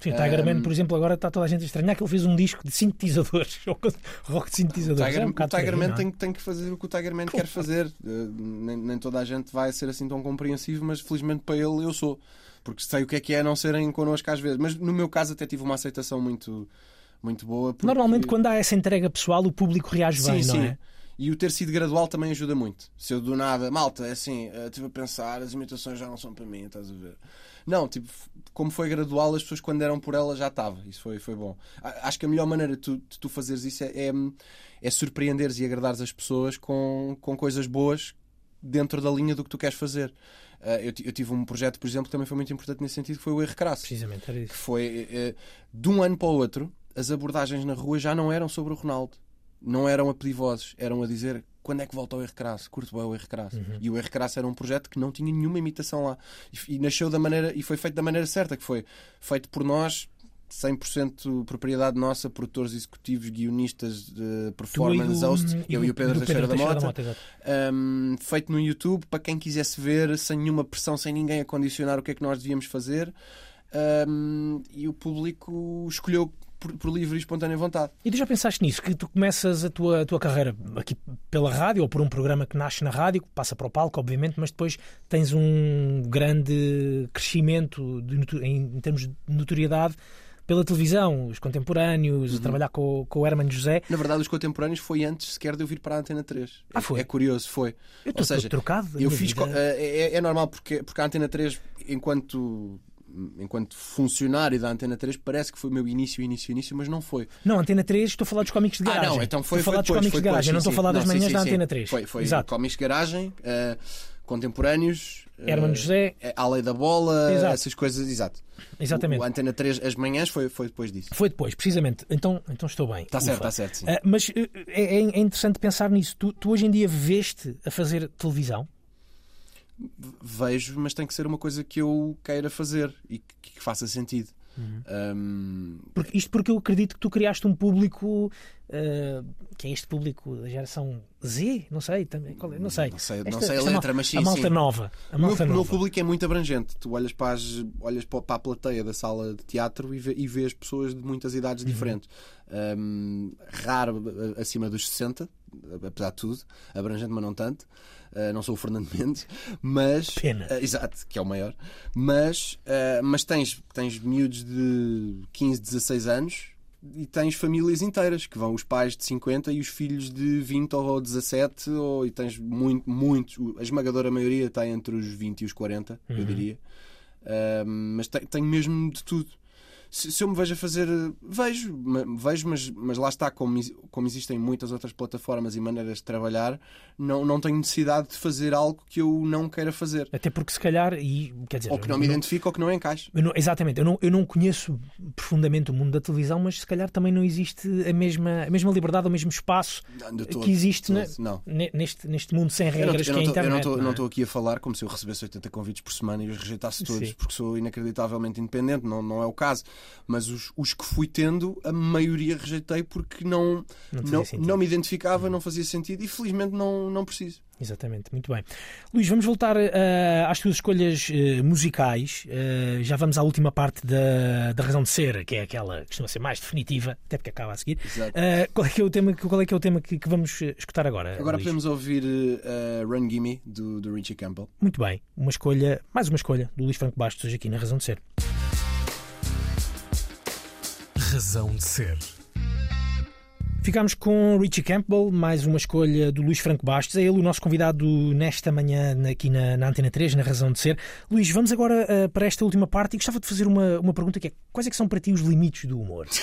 Sim, o Tiger Um, Man, por exemplo, agora está toda a gente a estranhar que ele fez um disco de sintetizadores. (laughs) rock de O sintetizadores. Tiger, é um o Tiger Man é? tem, tem que fazer o que o Tiger Man quer fazer. Eh, nem, nem toda a gente vai ser assim tão compreensivo, mas felizmente para ele eu sou. Porque sei o que é que é não serem connosco às vezes. Mas no meu caso até tive uma aceitação muito, muito boa. porque- Normalmente, quando há essa entrega pessoal, o público reage Sim, bem, sim. não é? E o ter sido gradual também ajuda muito. Se eu do nada, malta, é assim, eh, estive a pensar, as imitações já não são para mim, estás a ver? Não, tipo, como foi gradual, as pessoas quando eram por ela já estava. Isso foi, foi bom. Acho que a melhor maneira de tu, de tu fazeres isso é, é, é surpreenderes e agradares as pessoas com, com coisas boas dentro da linha do que tu queres fazer. Eh, eu, eu tive um projeto, por exemplo, que também foi muito importante nesse sentido, que foi o Erro Crasso Precisamente, era que isso. foi eh, de um ano para o outro, as abordagens na rua já não eram sobre o Ronaldo. Não eram a pedir vozes, eram a dizer quando é que volta ao R Crasso? Curto bem o R Crasso. Uhum. E o R Crasso era um projeto que não tinha nenhuma imitação lá. E, e nasceu da maneira, e foi feito da maneira certa, que foi feito por nós, 100% propriedade nossa, produtores executivos, guionistas, de performance, o- host, eu e o Pedro Teixeira da Mota. exato. Um, feito no YouTube para quem quisesse ver, sem nenhuma pressão, sem ninguém a condicionar o que é que nós devíamos fazer. Um, e o público escolheu por, por livre e espontânea vontade. E tu já pensaste nisso? Que tu começas a tua, a tua carreira aqui pela rádio ou por um programa que nasce na rádio, que passa para o palco, obviamente, mas depois tens um grande crescimento de em, em termos de notoriedade pela televisão, os contemporâneos, Uhum. a trabalhar com, com o Herman José. Na verdade, os contemporâneos foi antes sequer de eu vir para a Antena 3. Ah, foi? É curioso, foi. Eu Ou estou trocado. Eu fiz. co- É, é- é normal porque, porque a Antena 3, enquanto. Enquanto funcionário da Antena 3, parece que foi o meu início, início, início, mas não foi. Não, Antena 3, estou a falar dos cómicos de Ah, garagem. não, então foi, estou a falar foi dos depois, cómicos foi de garagem, depois, não estou a sim, falar sim. das sim, manhãs sim, da sim. Antena 3. Foi, foi Exato. cómics de garagem, eh, contemporâneos, eh, Herman José. a lei da bola, Exato. essas coisas, exato. Exatamente. O, o Antena 3, as manhãs, foi, foi depois disso. Foi depois, precisamente. Então, então estou bem. Está certo, está certo. Ah, mas eh, é, é interessante pensar nisso. Tu, tu hoje em dia veste a fazer televisão? Vejo, mas tem que ser uma coisa que eu queira fazer e que, que faça sentido. Uhum. Um, Porque, isto porque eu acredito que tu criaste um público ah, que é este público da geração Z, não sei, também, qual é? não sei. Não sei- não Esta- sei a letra, mas sim, A malta sim. nova. A o meu, malta o meu nova. público é muito abrangente. Tu olhas para, as, olhas para a plateia da sala de teatro e, vê, e vês pessoas de muitas idades Uhum. diferentes. Um, raro acima dos 60, apesar de tudo. Abrangente, mas não tanto. Uh, não sou o Fernando Mendes, mas. Pena. uh, exato, que é o maior. Mas, uh, mas tens, tens miúdos de 15, 16 anos e tens famílias inteiras que vão os pais de 50 e os filhos de 20 ou 17 ou, e tens muito, muito a esmagadora maioria está entre os 20 e os 40 eu diria Ahm, mas tem, tem mesmo de tudo se, se eu me vejo a fazer vejo, vejo mas, mas lá está como, como existem muitas outras plataformas e maneiras de trabalhar não, não tenho necessidade de fazer algo que eu não queira fazer Até porque se calhar, e quer dizer, ou que não me identifique ou que não encaixe Eu não- exatamente, eu não, eu não conheço profundamente o mundo da televisão, mas se calhar também não existe a mesma, a mesma liberdade, o mesmo espaço Não, todo, que existe na- todo, ne- neste, neste mundo sem Eu não- regras eu que é a tô- eu não internet. estou- é? estou aqui a falar como se eu recebesse 80 convites por semana e os rejeitasse todos, Sim. porque sou inacreditavelmente independente, não, não é o caso. Mas os, os que fui tendo, a maioria rejeitei porque não, Não não, não me identificava, não fazia sentido e felizmente não, não preciso. Exatamente, muito bem. Luís, vamos voltar eh, às tuas escolhas eh, musicais. Eh, já vamos à última parte da, da razão de ser, que é aquela que costuma ser mais definitiva, até porque acaba a seguir. Qual é que é o tema, qual é que, é o tema que, que vamos escutar agora? Agora Luís? podemos ouvir Run Gimme do, do Richie Campbell. Muito bem, uma escolha, mais uma escolha do Luís Franco Bastos hoje aqui na Razão de Ser. Razão de ser. Ficámos com Richie Campbell, mais uma escolha do Luís Franco Bastos. É ele o nosso convidado nesta manhã aqui na, na Antena 3, na Razão de Ser. Luís, vamos agora eh, para esta última parte e gostava de fazer uma, uma pergunta que é quais é que são para ti os limites do humor? (laughs)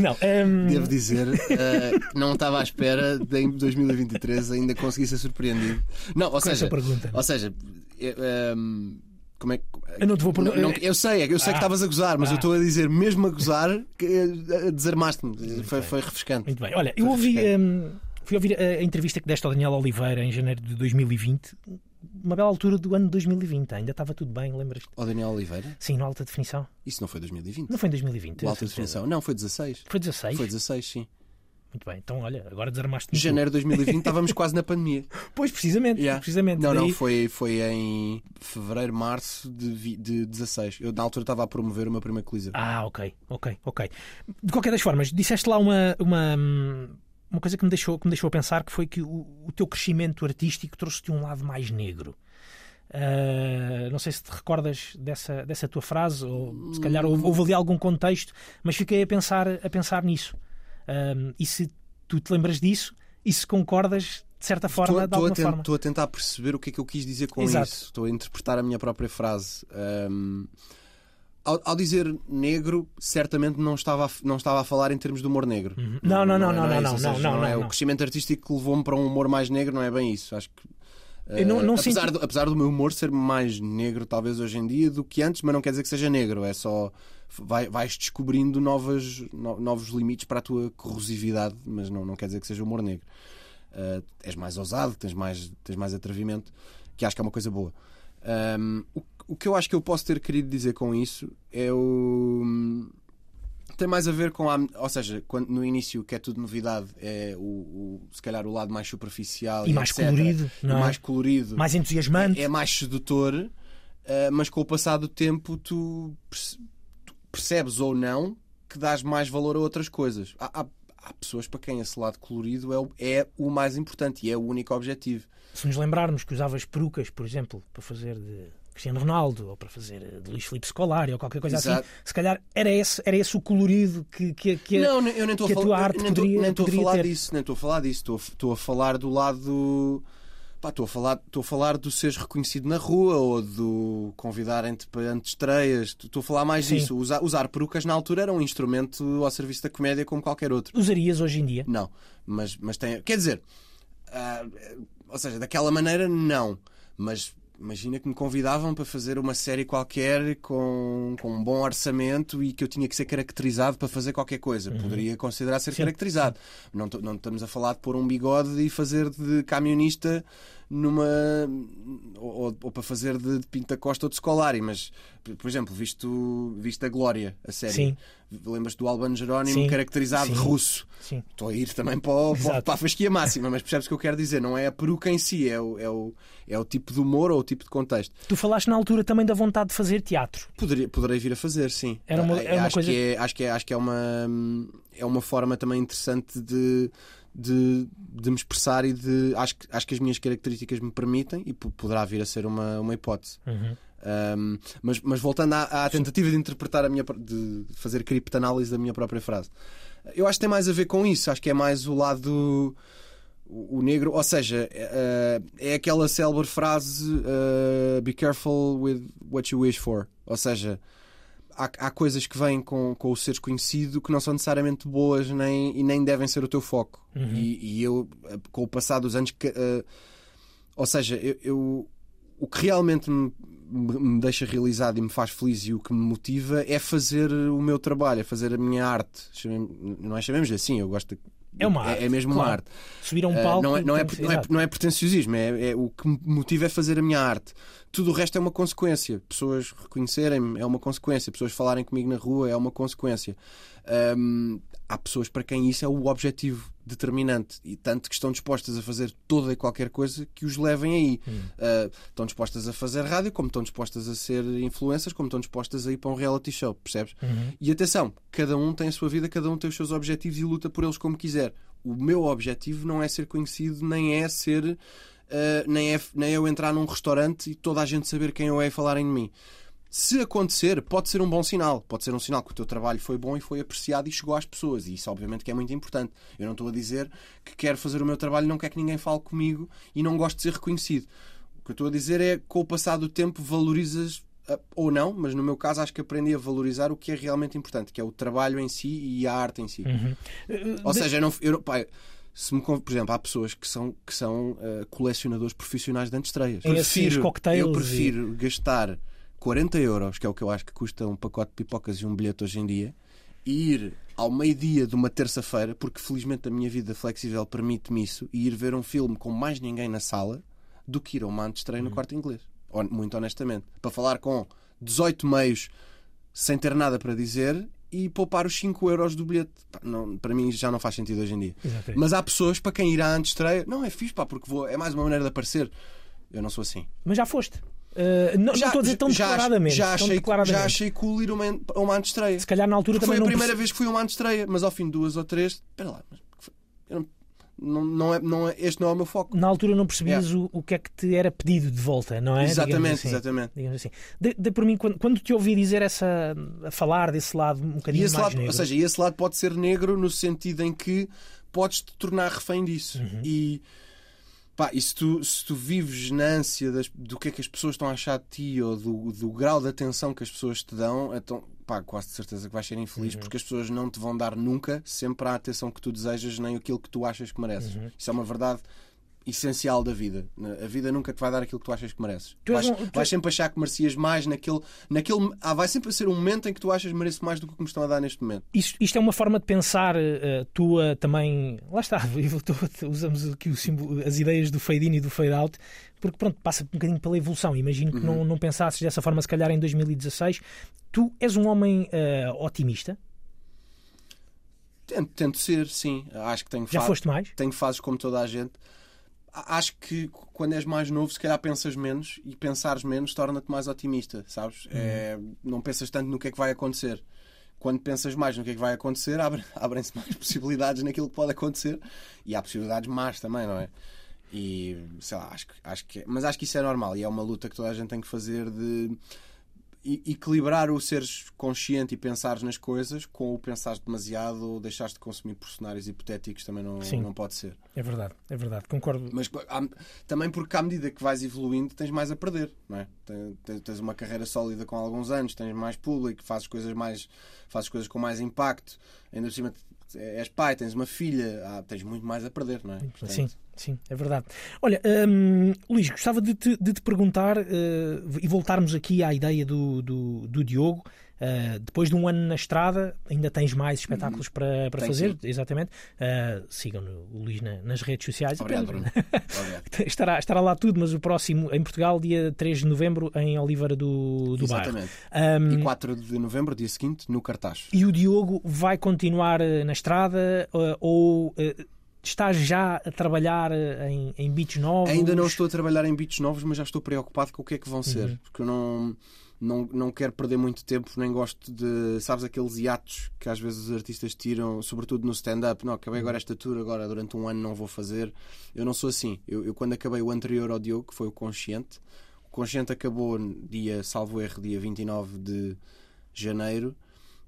Não, ehm, Devo dizer que não estava à espera de em 2023 ainda conseguir ser surpreendido. Não, ou com seja, essa pergunta. Ou seja, ehm, como é que. Eu não te vou perguntar- Não- não- eu sei, é que eu sei que Ah. estavas a gozar, mas Ah. eu estou a dizer, mesmo a gozar, que, eh, desarmaste-me. Foi, foi refrescante. Muito bem. Olha, eu Foi ouvi, refrescante. ehm, fui ouvir a, a entrevista que deste ao Daniel Oliveira em janeiro de 2020, uma bela altura do ano de 2020. Ainda estava tudo bem, lembras-te? Ó Daniel Oliveira, Sim, na alta definição. isso não foi 2020. Não foi em 2020. O alta definição. Não, foi 16. Foi 16? Foi 16, sim. Muito bem. Então, olha, agora desarmaste-me. Janeiro de 2020 estávamos quase na pandemia. (laughs) Pois, precisamente. Yeah. precisamente. Não, não, Daí- foi, foi em fevereiro, março de, vi- de 16. Eu na altura estava a promover o meu primeiro Coliseu. Ah, ok, ok, ok. De qualquer das formas, disseste lá uma, uma, uma coisa que me, deixou, que me deixou a pensar que foi que o, o teu crescimento artístico trouxe-te um lado mais negro. Ah, não sei se te recordas dessa, dessa tua frase, ou se calhar houve, houve ali algum contexto, mas fiquei a pensar, a pensar nisso. Ah, e se tu te lembras disso, e se concordas de certa forma, de Estou a, alguma ten- forma. estou a tentar perceber o que é que eu quis dizer com Exato. isso. Estou a interpretar a minha própria frase. Ahm, ao, ao dizer negro, certamente não estava, a, não estava a falar em termos de humor negro. Não, não, não, é- não, é não, não, ou seja, não, é não, O não. crescimento artístico que levou-me para um humor mais negro não é bem isso. Acho que. Não- não eh, apesar, senti- do, apesar do meu humor ser mais negro, talvez hoje em dia, do que antes, mas não quer dizer que seja negro, é só vai, vais descobrindo novas, no- novos limites para a tua corrosividade, mas não, não quer dizer que seja humor negro. Uh, és mais ousado, tens mais, tens mais atrevimento, que acho que é uma coisa boa. Um, o, o que eu acho que eu posso ter querido dizer com isso é o. Tem mais a ver com a. Ou seja, quando, no início, que é tudo novidade, é o, o- se calhar o lado mais superficial E mais etc. colorido, E não é? mais colorido Mais entusiasmante. é mais sedutor, eh, mas com o passar do tempo tu percebes ou não que dás mais valor a outras coisas. Há, há- há pessoas para quem esse lado colorido é o, é o mais importante e é o único objetivo. Se nos lembrarmos que usavas perucas, por exemplo, para fazer de Cristiano Ronaldo ou para fazer de Luís Filipe Scolari ou qualquer coisa Exato. assim, se calhar era esse, era esse o colorido que, que, que Não, eu nem estou a que a tua arte nem estou- poderia- nem estou a poderia falar ter. disso, nem estou a falar disso. Estou, a- estou a falar do lado. Pá, estou a falar, estou a falar do seres reconhecido na rua ou do convidarem-te para antestreias. Estou a falar mais Sim. disso. Usar, usar perucas na altura era um instrumento ao serviço da comédia como qualquer outro. usarias hoje em dia. Não, mas, mas tem. Quer dizer, ah, ou seja, daquela maneira, não. Mas imagina que me convidavam para fazer uma série qualquer com, com um bom orçamento e que eu tinha que ser caracterizado para fazer qualquer coisa. Poderia considerar ser Sim, caracterizado. Não, não estamos a falar de pôr um bigode e fazer de camionista numa. ou, ou para fazer de, de Pinta Costa ou de Scolari, mas, por exemplo, visto, visto a Glória, a série. Sim. Lembras-te do Albano Jerónimo Sim. caracterizado Sim. russo? Sim. Estou a ir também para, o- para, a fasquia máxima, mas percebes o que eu quero dizer? Não é a peruca em si, é o, é o, é o tipo de humor ou o tipo de contexto. Tu falaste na altura também da vontade de fazer teatro. Poderia, poderei vir a fazer, sim. Era uma- Ah, era uma acho, coisa- que é, acho que é, acho que é uma é uma forma também interessante de, de, de me expressar e de acho que, acho que as minhas características me permitem e po- poderá vir a ser uma, uma hipótese. Um, mas, mas voltando à, à tentativa de interpretar a minha de fazer criptanálise da minha própria frase, eu acho que tem mais a ver com isso. Acho que é mais o lado o, negro, ou seja, é, é aquela célebre frase uh, Be careful with what you wish for. Ou seja, há, há coisas que vêm com, com o seres conhecido que não são necessariamente boas nem, e nem devem ser o teu foco. E, e eu, eh, com o passar dos anos, que, eh, ou seja, eu, eu- o que realmente me, me- me deixa realizado e me faz feliz e o que me motiva é fazer o meu trabalho, é fazer a minha arte. Chamem- não é chamemos assim, eu gosto de, É uma arte, É, mesmo uma claro. arte. Subir a um Uh, palco. não, é, não, é, não, é, não é pretenciosismo, é, é- o que me motiva é fazer a minha arte. Tudo o resto é uma consequência. Pessoas reconhecerem-me é uma consequência. Pessoas falarem comigo na rua é uma consequência. Hum, há pessoas para quem isso é o objetivo determinante e tanto que estão dispostas a fazer toda e qualquer coisa que os levem aí. Uh, estão dispostas a fazer rádio, como estão dispostas a ser influências, como estão dispostas a ir para um reality show, percebes? E atenção, cada um tem a sua vida, cada um tem os seus objetivos e luta por eles como quiser. O meu objetivo não é ser conhecido, nem é ser. uh, nem, é, nem é eu entrar num restaurante e toda a gente saber quem eu é e falarem de mim. Se acontecer, pode ser um bom sinal. Pode ser um sinal que o teu trabalho foi bom e foi apreciado e chegou às pessoas. E isso, obviamente, que é muito importante. Eu não estou a dizer que quero fazer o meu trabalho e não quero que ninguém fale comigo e não gosto de ser reconhecido. O que eu estou a dizer é que, com o passar do tempo, valorizas ah, ou não, mas no meu caso, acho que aprendi a valorizar o que é realmente importante, que é o trabalho em si e a arte em si. Ou seja, eu não, eu pá, se me, por exemplo, há pessoas que são, que são ah, colecionadores profissionais de antestreias. É assim, eu e- prefiro gastar 40 euros, que é o que eu acho que custa um pacote de pipocas e um bilhete hoje em dia, e ir ao meio-dia de uma terça-feira, porque felizmente a minha vida flexível permite-me isso, e ir ver um filme com mais ninguém na sala do que ir a uma antestreia Uhum. no quarto inglês. Muito honestamente. Para falar com 18 meios sem ter nada para dizer e poupar os 5 euros do bilhete. Pá, não- para mim já não faz sentido hoje em dia. Exatamente. Mas há pessoas para quem ir à antestreia, não é fixe, pá, porque vou, é mais uma maneira de aparecer. Eu não sou assim. Mas já foste. Uh, não, não estou a dizer tão já, declaradamente. já, tão achei, declaradamente. já achei cool ir a uma, a uma antestreia. Se calhar na altura Porque também foi a não primeira perce- vez que fui a uma antestreia, mas ao fim de duas ou três, espera lá, não, não, não é, não é, este não é o meu foco. Na altura não percebias o, o que é que te era pedido de volta, não é? Digamos exatamente, assim. exatamente. Digamos assim. De, de por mim, quando, quando te ouvi dizer essa. a falar desse lado um E bocadinho esse mais lado, negro. ou seja, e esse lado pode ser negro no sentido em que podes te tornar refém disso. Uhum. E, pá, e se tu, se tu vives na ânsia das- do que é que as pessoas estão a achar de ti ou do, do grau de atenção que as pessoas te dão, então, pá, quase de certeza que vais ser infeliz Uhum. porque as pessoas não te vão dar nunca sempre a atenção que tu desejas nem aquilo que tu achas que mereces. Uhum. Isso é uma verdade essencial da vida. A vida nunca te vai dar aquilo que tu achas que mereces. Tu vais, um- tu- vais sempre achar que merecias mais naquele. naquele ah, vai sempre ser um momento em que tu achas que mereces mais do que me estão a dar neste momento. Isto, isto é uma forma de pensar eh, tua também. Lá está, (laughs) voltou- usamos aqui o símbolo- as ideias do fade-in e do fade-out, porque pronto, passa um bocadinho pela evolução. Imagino que não, não pensasses dessa forma, se calhar em 2016. Tu és um homem eh, otimista, Tento, tento ser, sim. Acho que tenho já foste mais? tenho fases como toda a gente. Acho que quando és mais novo, se calhar pensas menos e pensares menos torna-te mais otimista, sabes? É, não pensas tanto no que é que vai acontecer. Quando pensas mais no que é que vai acontecer, abre- (laughs) abrem-se mais possibilidades naquilo que pode acontecer e há possibilidades más também, não é? E sei lá, acho que, acho que é- mas acho que isso é normal e é uma luta que toda a gente tem que fazer de equilibrar o seres consciente e pensares nas coisas com o pensares demasiado ou deixares de consumir personagens hipotéticos também não, Sim. não pode ser. É verdade, é verdade, concordo. Mas há- também porque à medida que vais evoluindo tens mais a perder, não é? Ten- ten- Tens uma carreira sólida com alguns anos, tens mais público, fazes coisas mais fazes coisas com mais impacto, ainda por cima és pai, tens uma filha, ah, tens muito mais a perder, não é? Portanto, Sim, sim, é verdade. Olha, hum, Luís, gostava de te, de te perguntar eh, e voltarmos aqui à ideia do, do, do Diogo. Eh, depois de um ano na estrada, ainda tens mais espetáculos para, para Tenho, fazer, sim. exatamente. Eh, sigam o Luís na- nas redes sociais. Obrigado, Bruno. (laughs) Estará, estará lá tudo, mas o próximo em Portugal, dia 3 de novembro, em Oliveira do, do Bairro. Exatamente. Hum, E 4 de novembro, dia seguinte, no cartaz. e o Diogo vai continuar eh, na estrada eh, ou estás já a trabalhar em, em beats novos? Ainda não estou a trabalhar em beats novos, mas já estou preocupado com o que é que vão ser. Uhum. Porque eu não, não, não quero perder muito tempo, nem gosto de. Sabes aqueles hiatos que às vezes os artistas tiram, sobretudo no stand-up? Não, acabei agora esta tour, agora durante um ano não vou fazer. Eu não sou assim. Eu, eu quando acabei o anterior ao Diogo, que foi o Consciente, o Consciente acabou dia, salvo erro, dia 29 de janeiro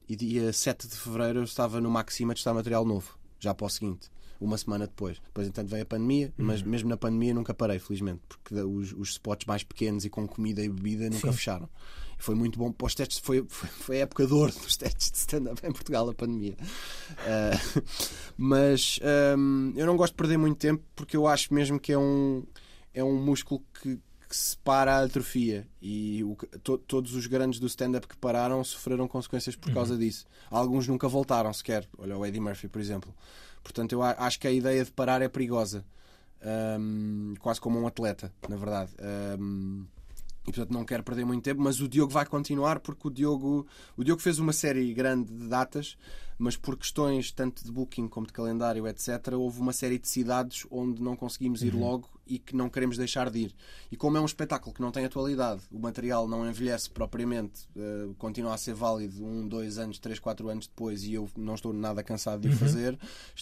e dia 7 de fevereiro eu estava no Maxima de estar material novo, já para o seguinte, uma semana depois. Depois, entanto, veio a pandemia, mas mesmo na pandemia nunca parei, felizmente, porque os, os spots mais pequenos e com comida e bebida nunca Sim. fecharam. E foi muito bom para os testes, foi, foi, foi a época de ouro dos testes de stand-up em Portugal, a pandemia. Ah, (laughs) mas ahm, eu não gosto de perder muito tempo porque eu acho mesmo que é um, é um músculo que, que separa a atrofia e o to- todos os grandes do stand-up que pararam sofreram consequências por causa disso. Alguns nunca voltaram sequer. Olha o Eddie Murphy, por exemplo. Portanto, eu acho que a ideia de parar é perigosa. Ahm, quase como um atleta, na verdade. Ahm, e portanto não quero perder muito tempo, mas o Diogo vai continuar porque o Diogo, o Diogo fez uma série grande de datas, mas por questões tanto de booking como de calendário, etc., houve uma série de cidades onde não conseguimos ir logo e que não queremos deixar de ir. E como é um espetáculo que não tem atualidade, o material não envelhece propriamente, eh, continua a ser válido um, dois anos, três, quatro anos depois e eu não estou nada cansado de o fazer,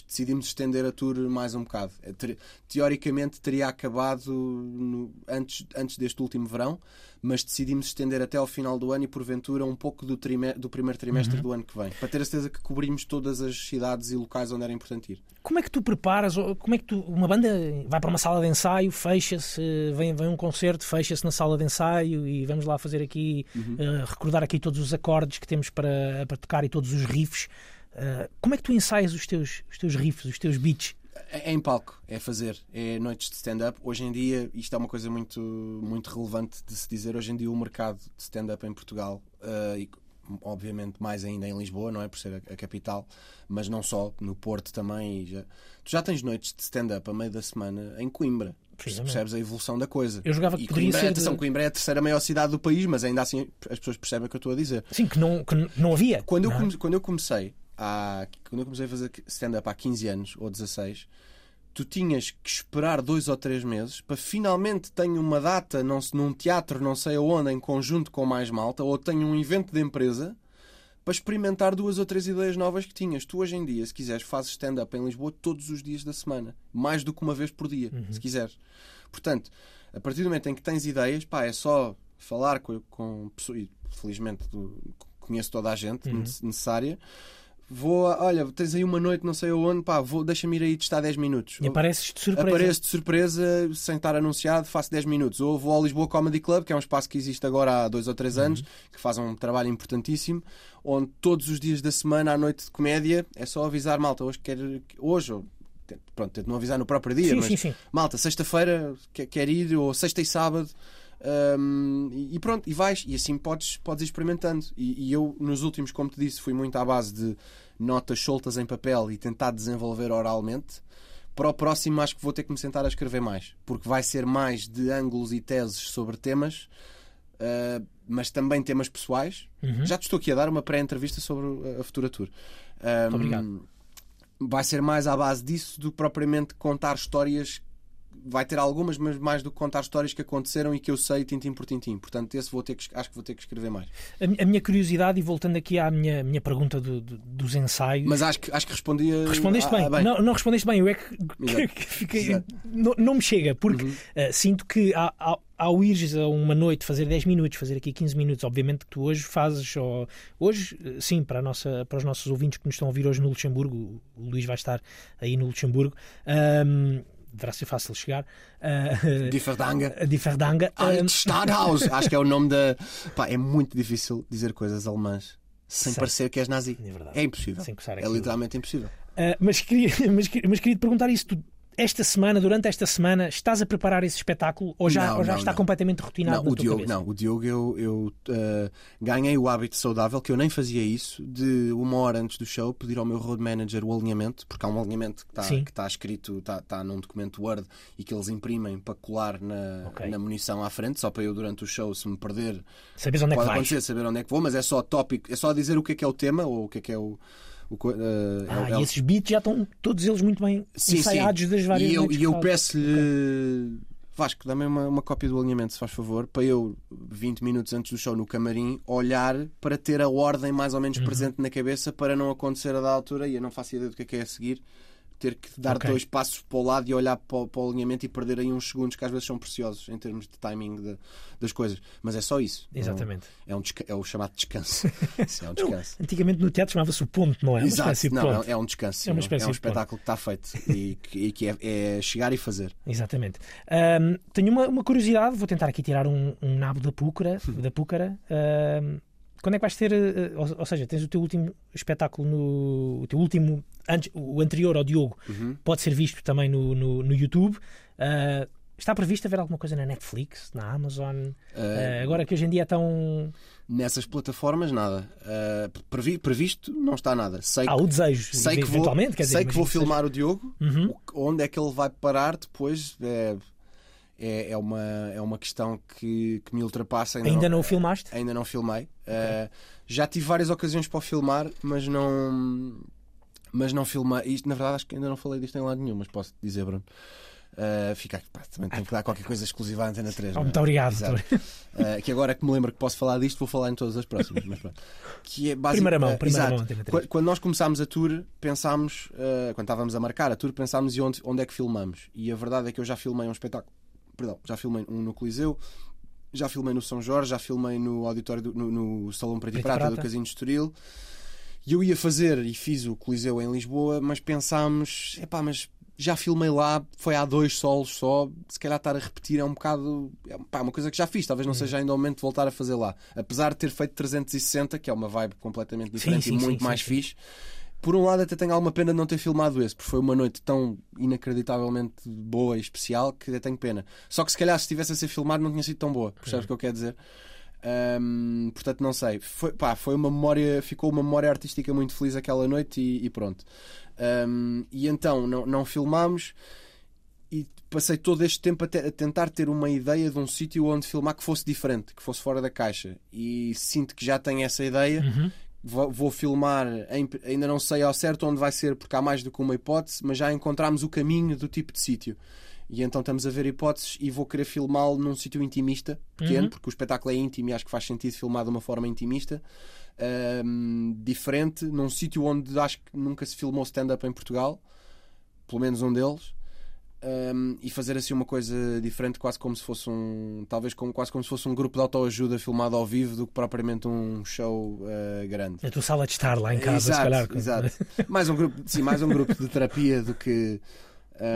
decidimos estender a tour mais um bocado. Ter- Teoricamente teria acabado no- antes, antes deste último verão, mas decidimos estender até ao final do ano e porventura um pouco do, do primeiro trimestre do ano que vem, para ter a certeza que cobrimos todas as cidades e locais onde era importante ir. Como é que tu preparas? Como é que tu. Uma banda vai para uma sala de ensaio, fecha-se, vem, vem um concerto, fecha-se na sala de ensaio e vamos lá fazer aqui, eh, recordar aqui todos os acordes que temos para, para tocar e todos os riffs. Eh, como é que tu ensaias os teus, os teus riffs, os teus beats? É é em palco, é fazer, é noites de stand-up. Hoje em dia, isto é uma coisa muito, muito relevante de se dizer. Hoje em dia, o mercado de stand-up em Portugal, eh, e obviamente mais ainda em Lisboa, não é? Por ser a, a capital, mas não só, no Porto também. Já, tu já tens noites de stand-up a meio da semana em Coimbra. Percebes a evolução da coisa. Eu jogava que e poderia Coimbra, ser atenção, de- Coimbra é a terceira maior cidade do país, mas ainda assim as pessoas percebem o que eu estou a dizer. Sim, que não, que não havia. Quando eu, não é? come- quando eu comecei há, quando eu comecei a fazer stand-up há 15 anos ou 16, tu tinhas que esperar dois ou três meses para finalmente tenho uma data não, se- num teatro, não sei aonde, em conjunto com mais malta, ou tenho um evento de empresa para experimentar duas ou três ideias novas que tinhas. Tu hoje em dia, se quiseres, fazes stand-up em Lisboa todos os dias da semana, mais do que uma vez por dia, se quiseres. Portanto, a partir do momento em que tens ideias, pá, é só falar com, com pessoas, e felizmente do- conheço toda a gente nece- necessária. Vou, olha, tens aí uma noite, não sei aonde, pá, vou, deixa-me ir aí testar 10 minutos. E apareces de surpresa. Apareço de surpresa, sem estar anunciado, faço 10 minutos. Ou vou ao Lisboa Comedy Club, que é um espaço que existe agora há dois ou três anos, que faz um trabalho importantíssimo, onde todos os dias da semana, à noite de comédia, é só avisar malta, hoje quero. Hoje, ou Pronto, tento não avisar no próprio dia, Sim, mas sim, sim. malta, sexta-feira quer, quer ir, ou sexta e sábado. Hum, e pronto, e vais, e assim podes, podes ir experimentando. E, e eu, nos últimos, como te disse, fui muito à base de notas soltas em papel e tentar desenvolver oralmente. Para o próximo, acho que vou ter que me sentar a escrever mais, porque vai ser mais de ângulos e teses sobre temas, uh, mas também temas pessoais. Uhum. Já te estou aqui a dar uma pré-entrevista sobre a- a futura tour. Um, Obrigado. Vai ser mais à base disso do que propriamente contar histórias. Vai ter algumas, mas mais do que contar histórias que aconteceram e que eu sei tintim por tintim. Portanto, esse vou ter que, acho que vou ter que escrever mais. A, mi- a minha curiosidade, e voltando aqui à minha, minha pergunta do- do- dos ensaios. Mas acho que, acho que respondia. Respondeste ah, bem. ah, Não, não respondeste bem. Eu é que, (laughs) Exato. que fiquei. Não, não me chega, porque Uhum. eh, sinto que ao, ao, ao ires a uma noite fazer 10 minutos, fazer aqui 15 minutos, obviamente que tu hoje fazes. Ou, hoje, eh, sim, para, a nossa, para os nossos ouvintes que nos estão a ouvir hoje no Luxemburgo, o Luís vai estar aí no Luxemburgo. ahm, deverá ser fácil chegar. (laughs) Uh, Die Verdanga. Altstadthaus. (laughs) Acho que é o nome da. Pá, é muito difícil dizer coisas alemãs sem Sei. parecer que és nazi. É. É impossível. É literalmente impossível. Uh, mas, queria, (laughs) mas, mas queria te perguntar isso. Tu, esta semana, durante esta semana, estás a preparar esse espetáculo ou já, Não, ou já não, está não. completamente rotinado Não, o Diogo, cabeça? não, o Diogo eu, eu uh, ganhei o hábito saudável, que eu nem fazia isso, de uma hora antes do show pedir ao meu road manager o alinhamento, porque há um alinhamento que está está escrito, está, está num documento Word e que eles imprimem para colar na, Ok. na munição à frente, só para eu durante o show, se me perder, Sabes onde é que pode vais? acontecer, saber onde é que vou, mas é só tópico, é só dizer o que é que é o tema ou o que é que é o. o uh, é Ah, é e o- esses beats já estão todos eles muito bem Sim, ensaiados sim. das várias E eu, e eu peço-lhe, Vasco, dá-me uma, uma cópia do alinhamento, se faz favor, para eu, 20 minutos antes do show no camarim, olhar para ter a ordem mais ou Uhum. menos presente na cabeça para não acontecer a da altura e eu não faço ideia do que é que é a seguir. Ter que dar Ok. dois passos para o lado e olhar para o, para o alinhamento e perder aí uns segundos que às vezes são preciosos em termos de timing de- das coisas. Mas é só isso. Exatamente. É, um desca- é o chamado descanso. (laughs) É um descanso. Antigamente no teatro chamava-se o ponto, não é? Uma Exato, não, é, é um descanso. É uma é um- espécie é um de ponto. espetáculo que está feito e que, e que é, é chegar e fazer. Exatamente. Ahm, tenho uma, uma curiosidade, vou tentar aqui tirar um, um nabo da púcara. Da púcara. Ahm, quando é que vais ter, eh, ou, ou seja, tens o teu último espetáculo no. O teu último. Antes, o anterior ao Diogo Uhum. pode ser visto também no, no, no YouTube. Ah, está previsto haver alguma coisa na Netflix, na Amazon? Uh, Ah, agora que hoje em dia é tão. Nessas plataformas, nada. Uh, previ- previsto, não está nada. Sei, Há o desejo, sei que vou, dizer, sei que vou filmar o Diogo. seja- Uhum. Onde é que ele vai parar depois é, é, é, uma, é uma questão que, que me ultrapassa. Ainda não o filmaste? Ainda não filmei. Uh, já tive várias ocasiões para o filmar, mas não. Mas não filmei. Isto, na verdade, acho que ainda não falei disto em lado nenhum, mas posso dizer, Bruno. Uh, fica aqui, pá, também tenho que dar qualquer coisa exclusiva à Antena 3. Oh, não é? muito obrigado. Uh, que agora que me lembro que posso falar disto, vou falar em todas as próximas. Que é basic- Primeira mão, primeira exato. mão, Antena 3. Qu- Quando nós começámos a tour, pensámos, uh, quando estávamos a marcar a tour, pensámos e onde, onde é que filmamos. E a verdade é que eu já filmei um espetáculo, perdão, já filmei um no Coliseu, já filmei no São Jorge, já filmei no auditório, do- no, no Salão Preto, Preto e e Prata, Prata. do Casino de Estoril. E eu ia fazer e fiz o Coliseu em Lisboa, mas pensámos, epá, mas já filmei lá, foi há dois solos só, se calhar estar a repetir é um bocado, é pá, uma coisa que já fiz, talvez não seja ainda o momento de voltar a fazer lá. Apesar de ter feito 360, que é uma vibe completamente diferente sim, e sim, muito sim, mais sim. fixe. Por um lado, até tenho alguma pena de não ter filmado esse, porque foi uma noite tão inacreditavelmente boa e especial que até tenho pena. Só que se calhar se estivesse a ser filmado não tinha sido tão boa, percebes o que eu quero dizer? Ahm, portanto, não sei. Foi, pá, foi uma memória, ficou uma memória artística muito feliz aquela noite e, e pronto. Ahm, e então não, não filmámos e passei todo este tempo a, te- a tentar ter uma ideia de um sítio onde filmar que fosse diferente, que fosse fora da caixa. E sinto que já tenho essa ideia. Uhum. Vou, filmar, em- ainda não sei ao certo onde vai ser, porque há mais do que uma hipótese, mas já encontramos o caminho do tipo de sítio. E então estamos a ver hipóteses e vou querer filmá-lo num sítio intimista, pequeno, Uhum. porque o espetáculo é íntimo e acho que faz sentido filmar de uma forma intimista, ahm, diferente, num sítio onde acho que nunca se filmou stand-up em Portugal, pelo menos um deles. Ahm, e fazer assim uma coisa diferente, quase como se fosse um. Talvez como, quase como se fosse um grupo de autoajuda filmado ao vivo do que propriamente um show ah, grande. A tua sala de estar lá em casa, exato, se calhar. exato. (laughs) mais um grupo, sim, mais um grupo de terapia do que.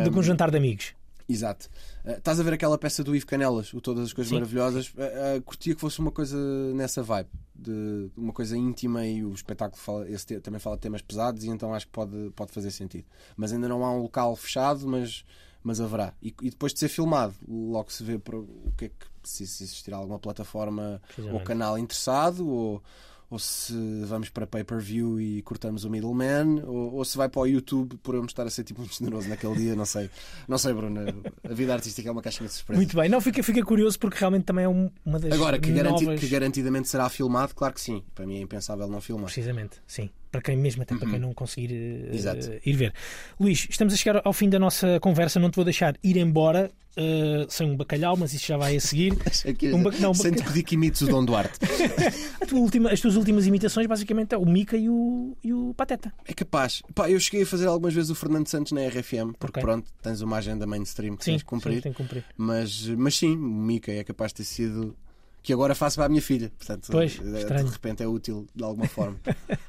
Do que um jantar de amigos. Exato. Uh, estás a ver aquela peça do Ivo Canelas, o Todas as Coisas Sim. Maravilhosas? Uh, uh, curtia que fosse uma coisa nessa vibe. de uma coisa íntima e o espetáculo fala, esse também fala de temas pesados e então acho que pode, pode fazer sentido. Mas ainda não há um local fechado, mas, mas haverá. E, e depois de ser filmado, logo se vê para o que é que se, se existirá alguma plataforma ou canal interessado ou, ou se vamos para pay-per-view e cortamos o middleman ou, ou se vai para o YouTube por eu estar a ser tipo muito generoso naquele dia, não sei. Não sei, Bruno. A vida artística é uma caixinha de surpresas. Muito bem, não, fica, fica curioso porque realmente também é um- uma das Agora, que, garanti- novas... que garantidamente será filmado, claro que sim. Para mim é impensável não filmar. Precisamente, sim. Para quem mesmo, até para quem não conseguir Uhum. Exato. ir ver. Luís, estamos a chegar ao fim da nossa conversa. Não te vou deixar ir embora eh, sem um bacalhau, mas isso já vai a seguir. (laughs) Aqui, Um ba- não, um sem te pedir que imites o Dom Duarte. (laughs) Tua última- as tuas últimas imitações, basicamente, é o Mica e o, e o Pateta. É capaz. Pá, eu cheguei a fazer algumas vezes o Fernando Santos na RFM, porque Ok. pronto, tens uma agenda mainstream que Sim, tens de cumprir. sim, tem que cumprir. Mas, mas sim, o Mika é capaz de ter sido. Que agora faço para a minha filha. Portanto, Pois, eh, de repente é útil de alguma forma.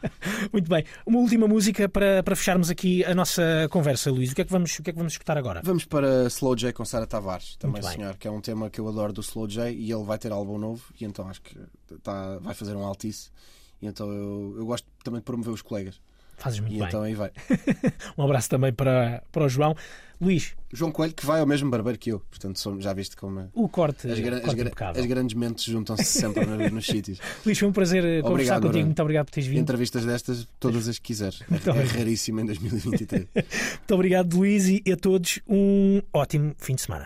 (laughs) Muito bem. Uma última música para, para fecharmos aqui a nossa conversa, Luís. O que é que vamos, o que é que vamos escutar agora? Vamos para Slow J com Sara Tavares, também senhor, que é um tema que eu adoro do Slow J e ele vai ter álbum novo e então acho que tá, vai fazer um altice. E então eu, eu gosto também de promover os colegas. Fazes muito e bem. então aí vai. (laughs) Um abraço também para, para o João. Luís, João Coelho que vai ao mesmo barbeiro que eu, portanto somos- já viste como é. o corte, As, gra- as, corte gra- impecável. as grandes mentes juntam-se sempre nos, nos sítios. (laughs) Luís, foi um prazer eh, conversar Obrigado, contigo. Bruno. Muito obrigado por teres vindo. Entrevistas destas, todas as que quiseres. (laughs) É, é raríssimo em (laughs) 2023. Muito obrigado, Luís, e a todos um ótimo fim de semana.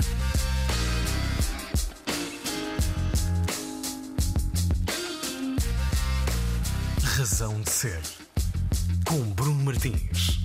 Razão de Ser. Com Bruno Martins.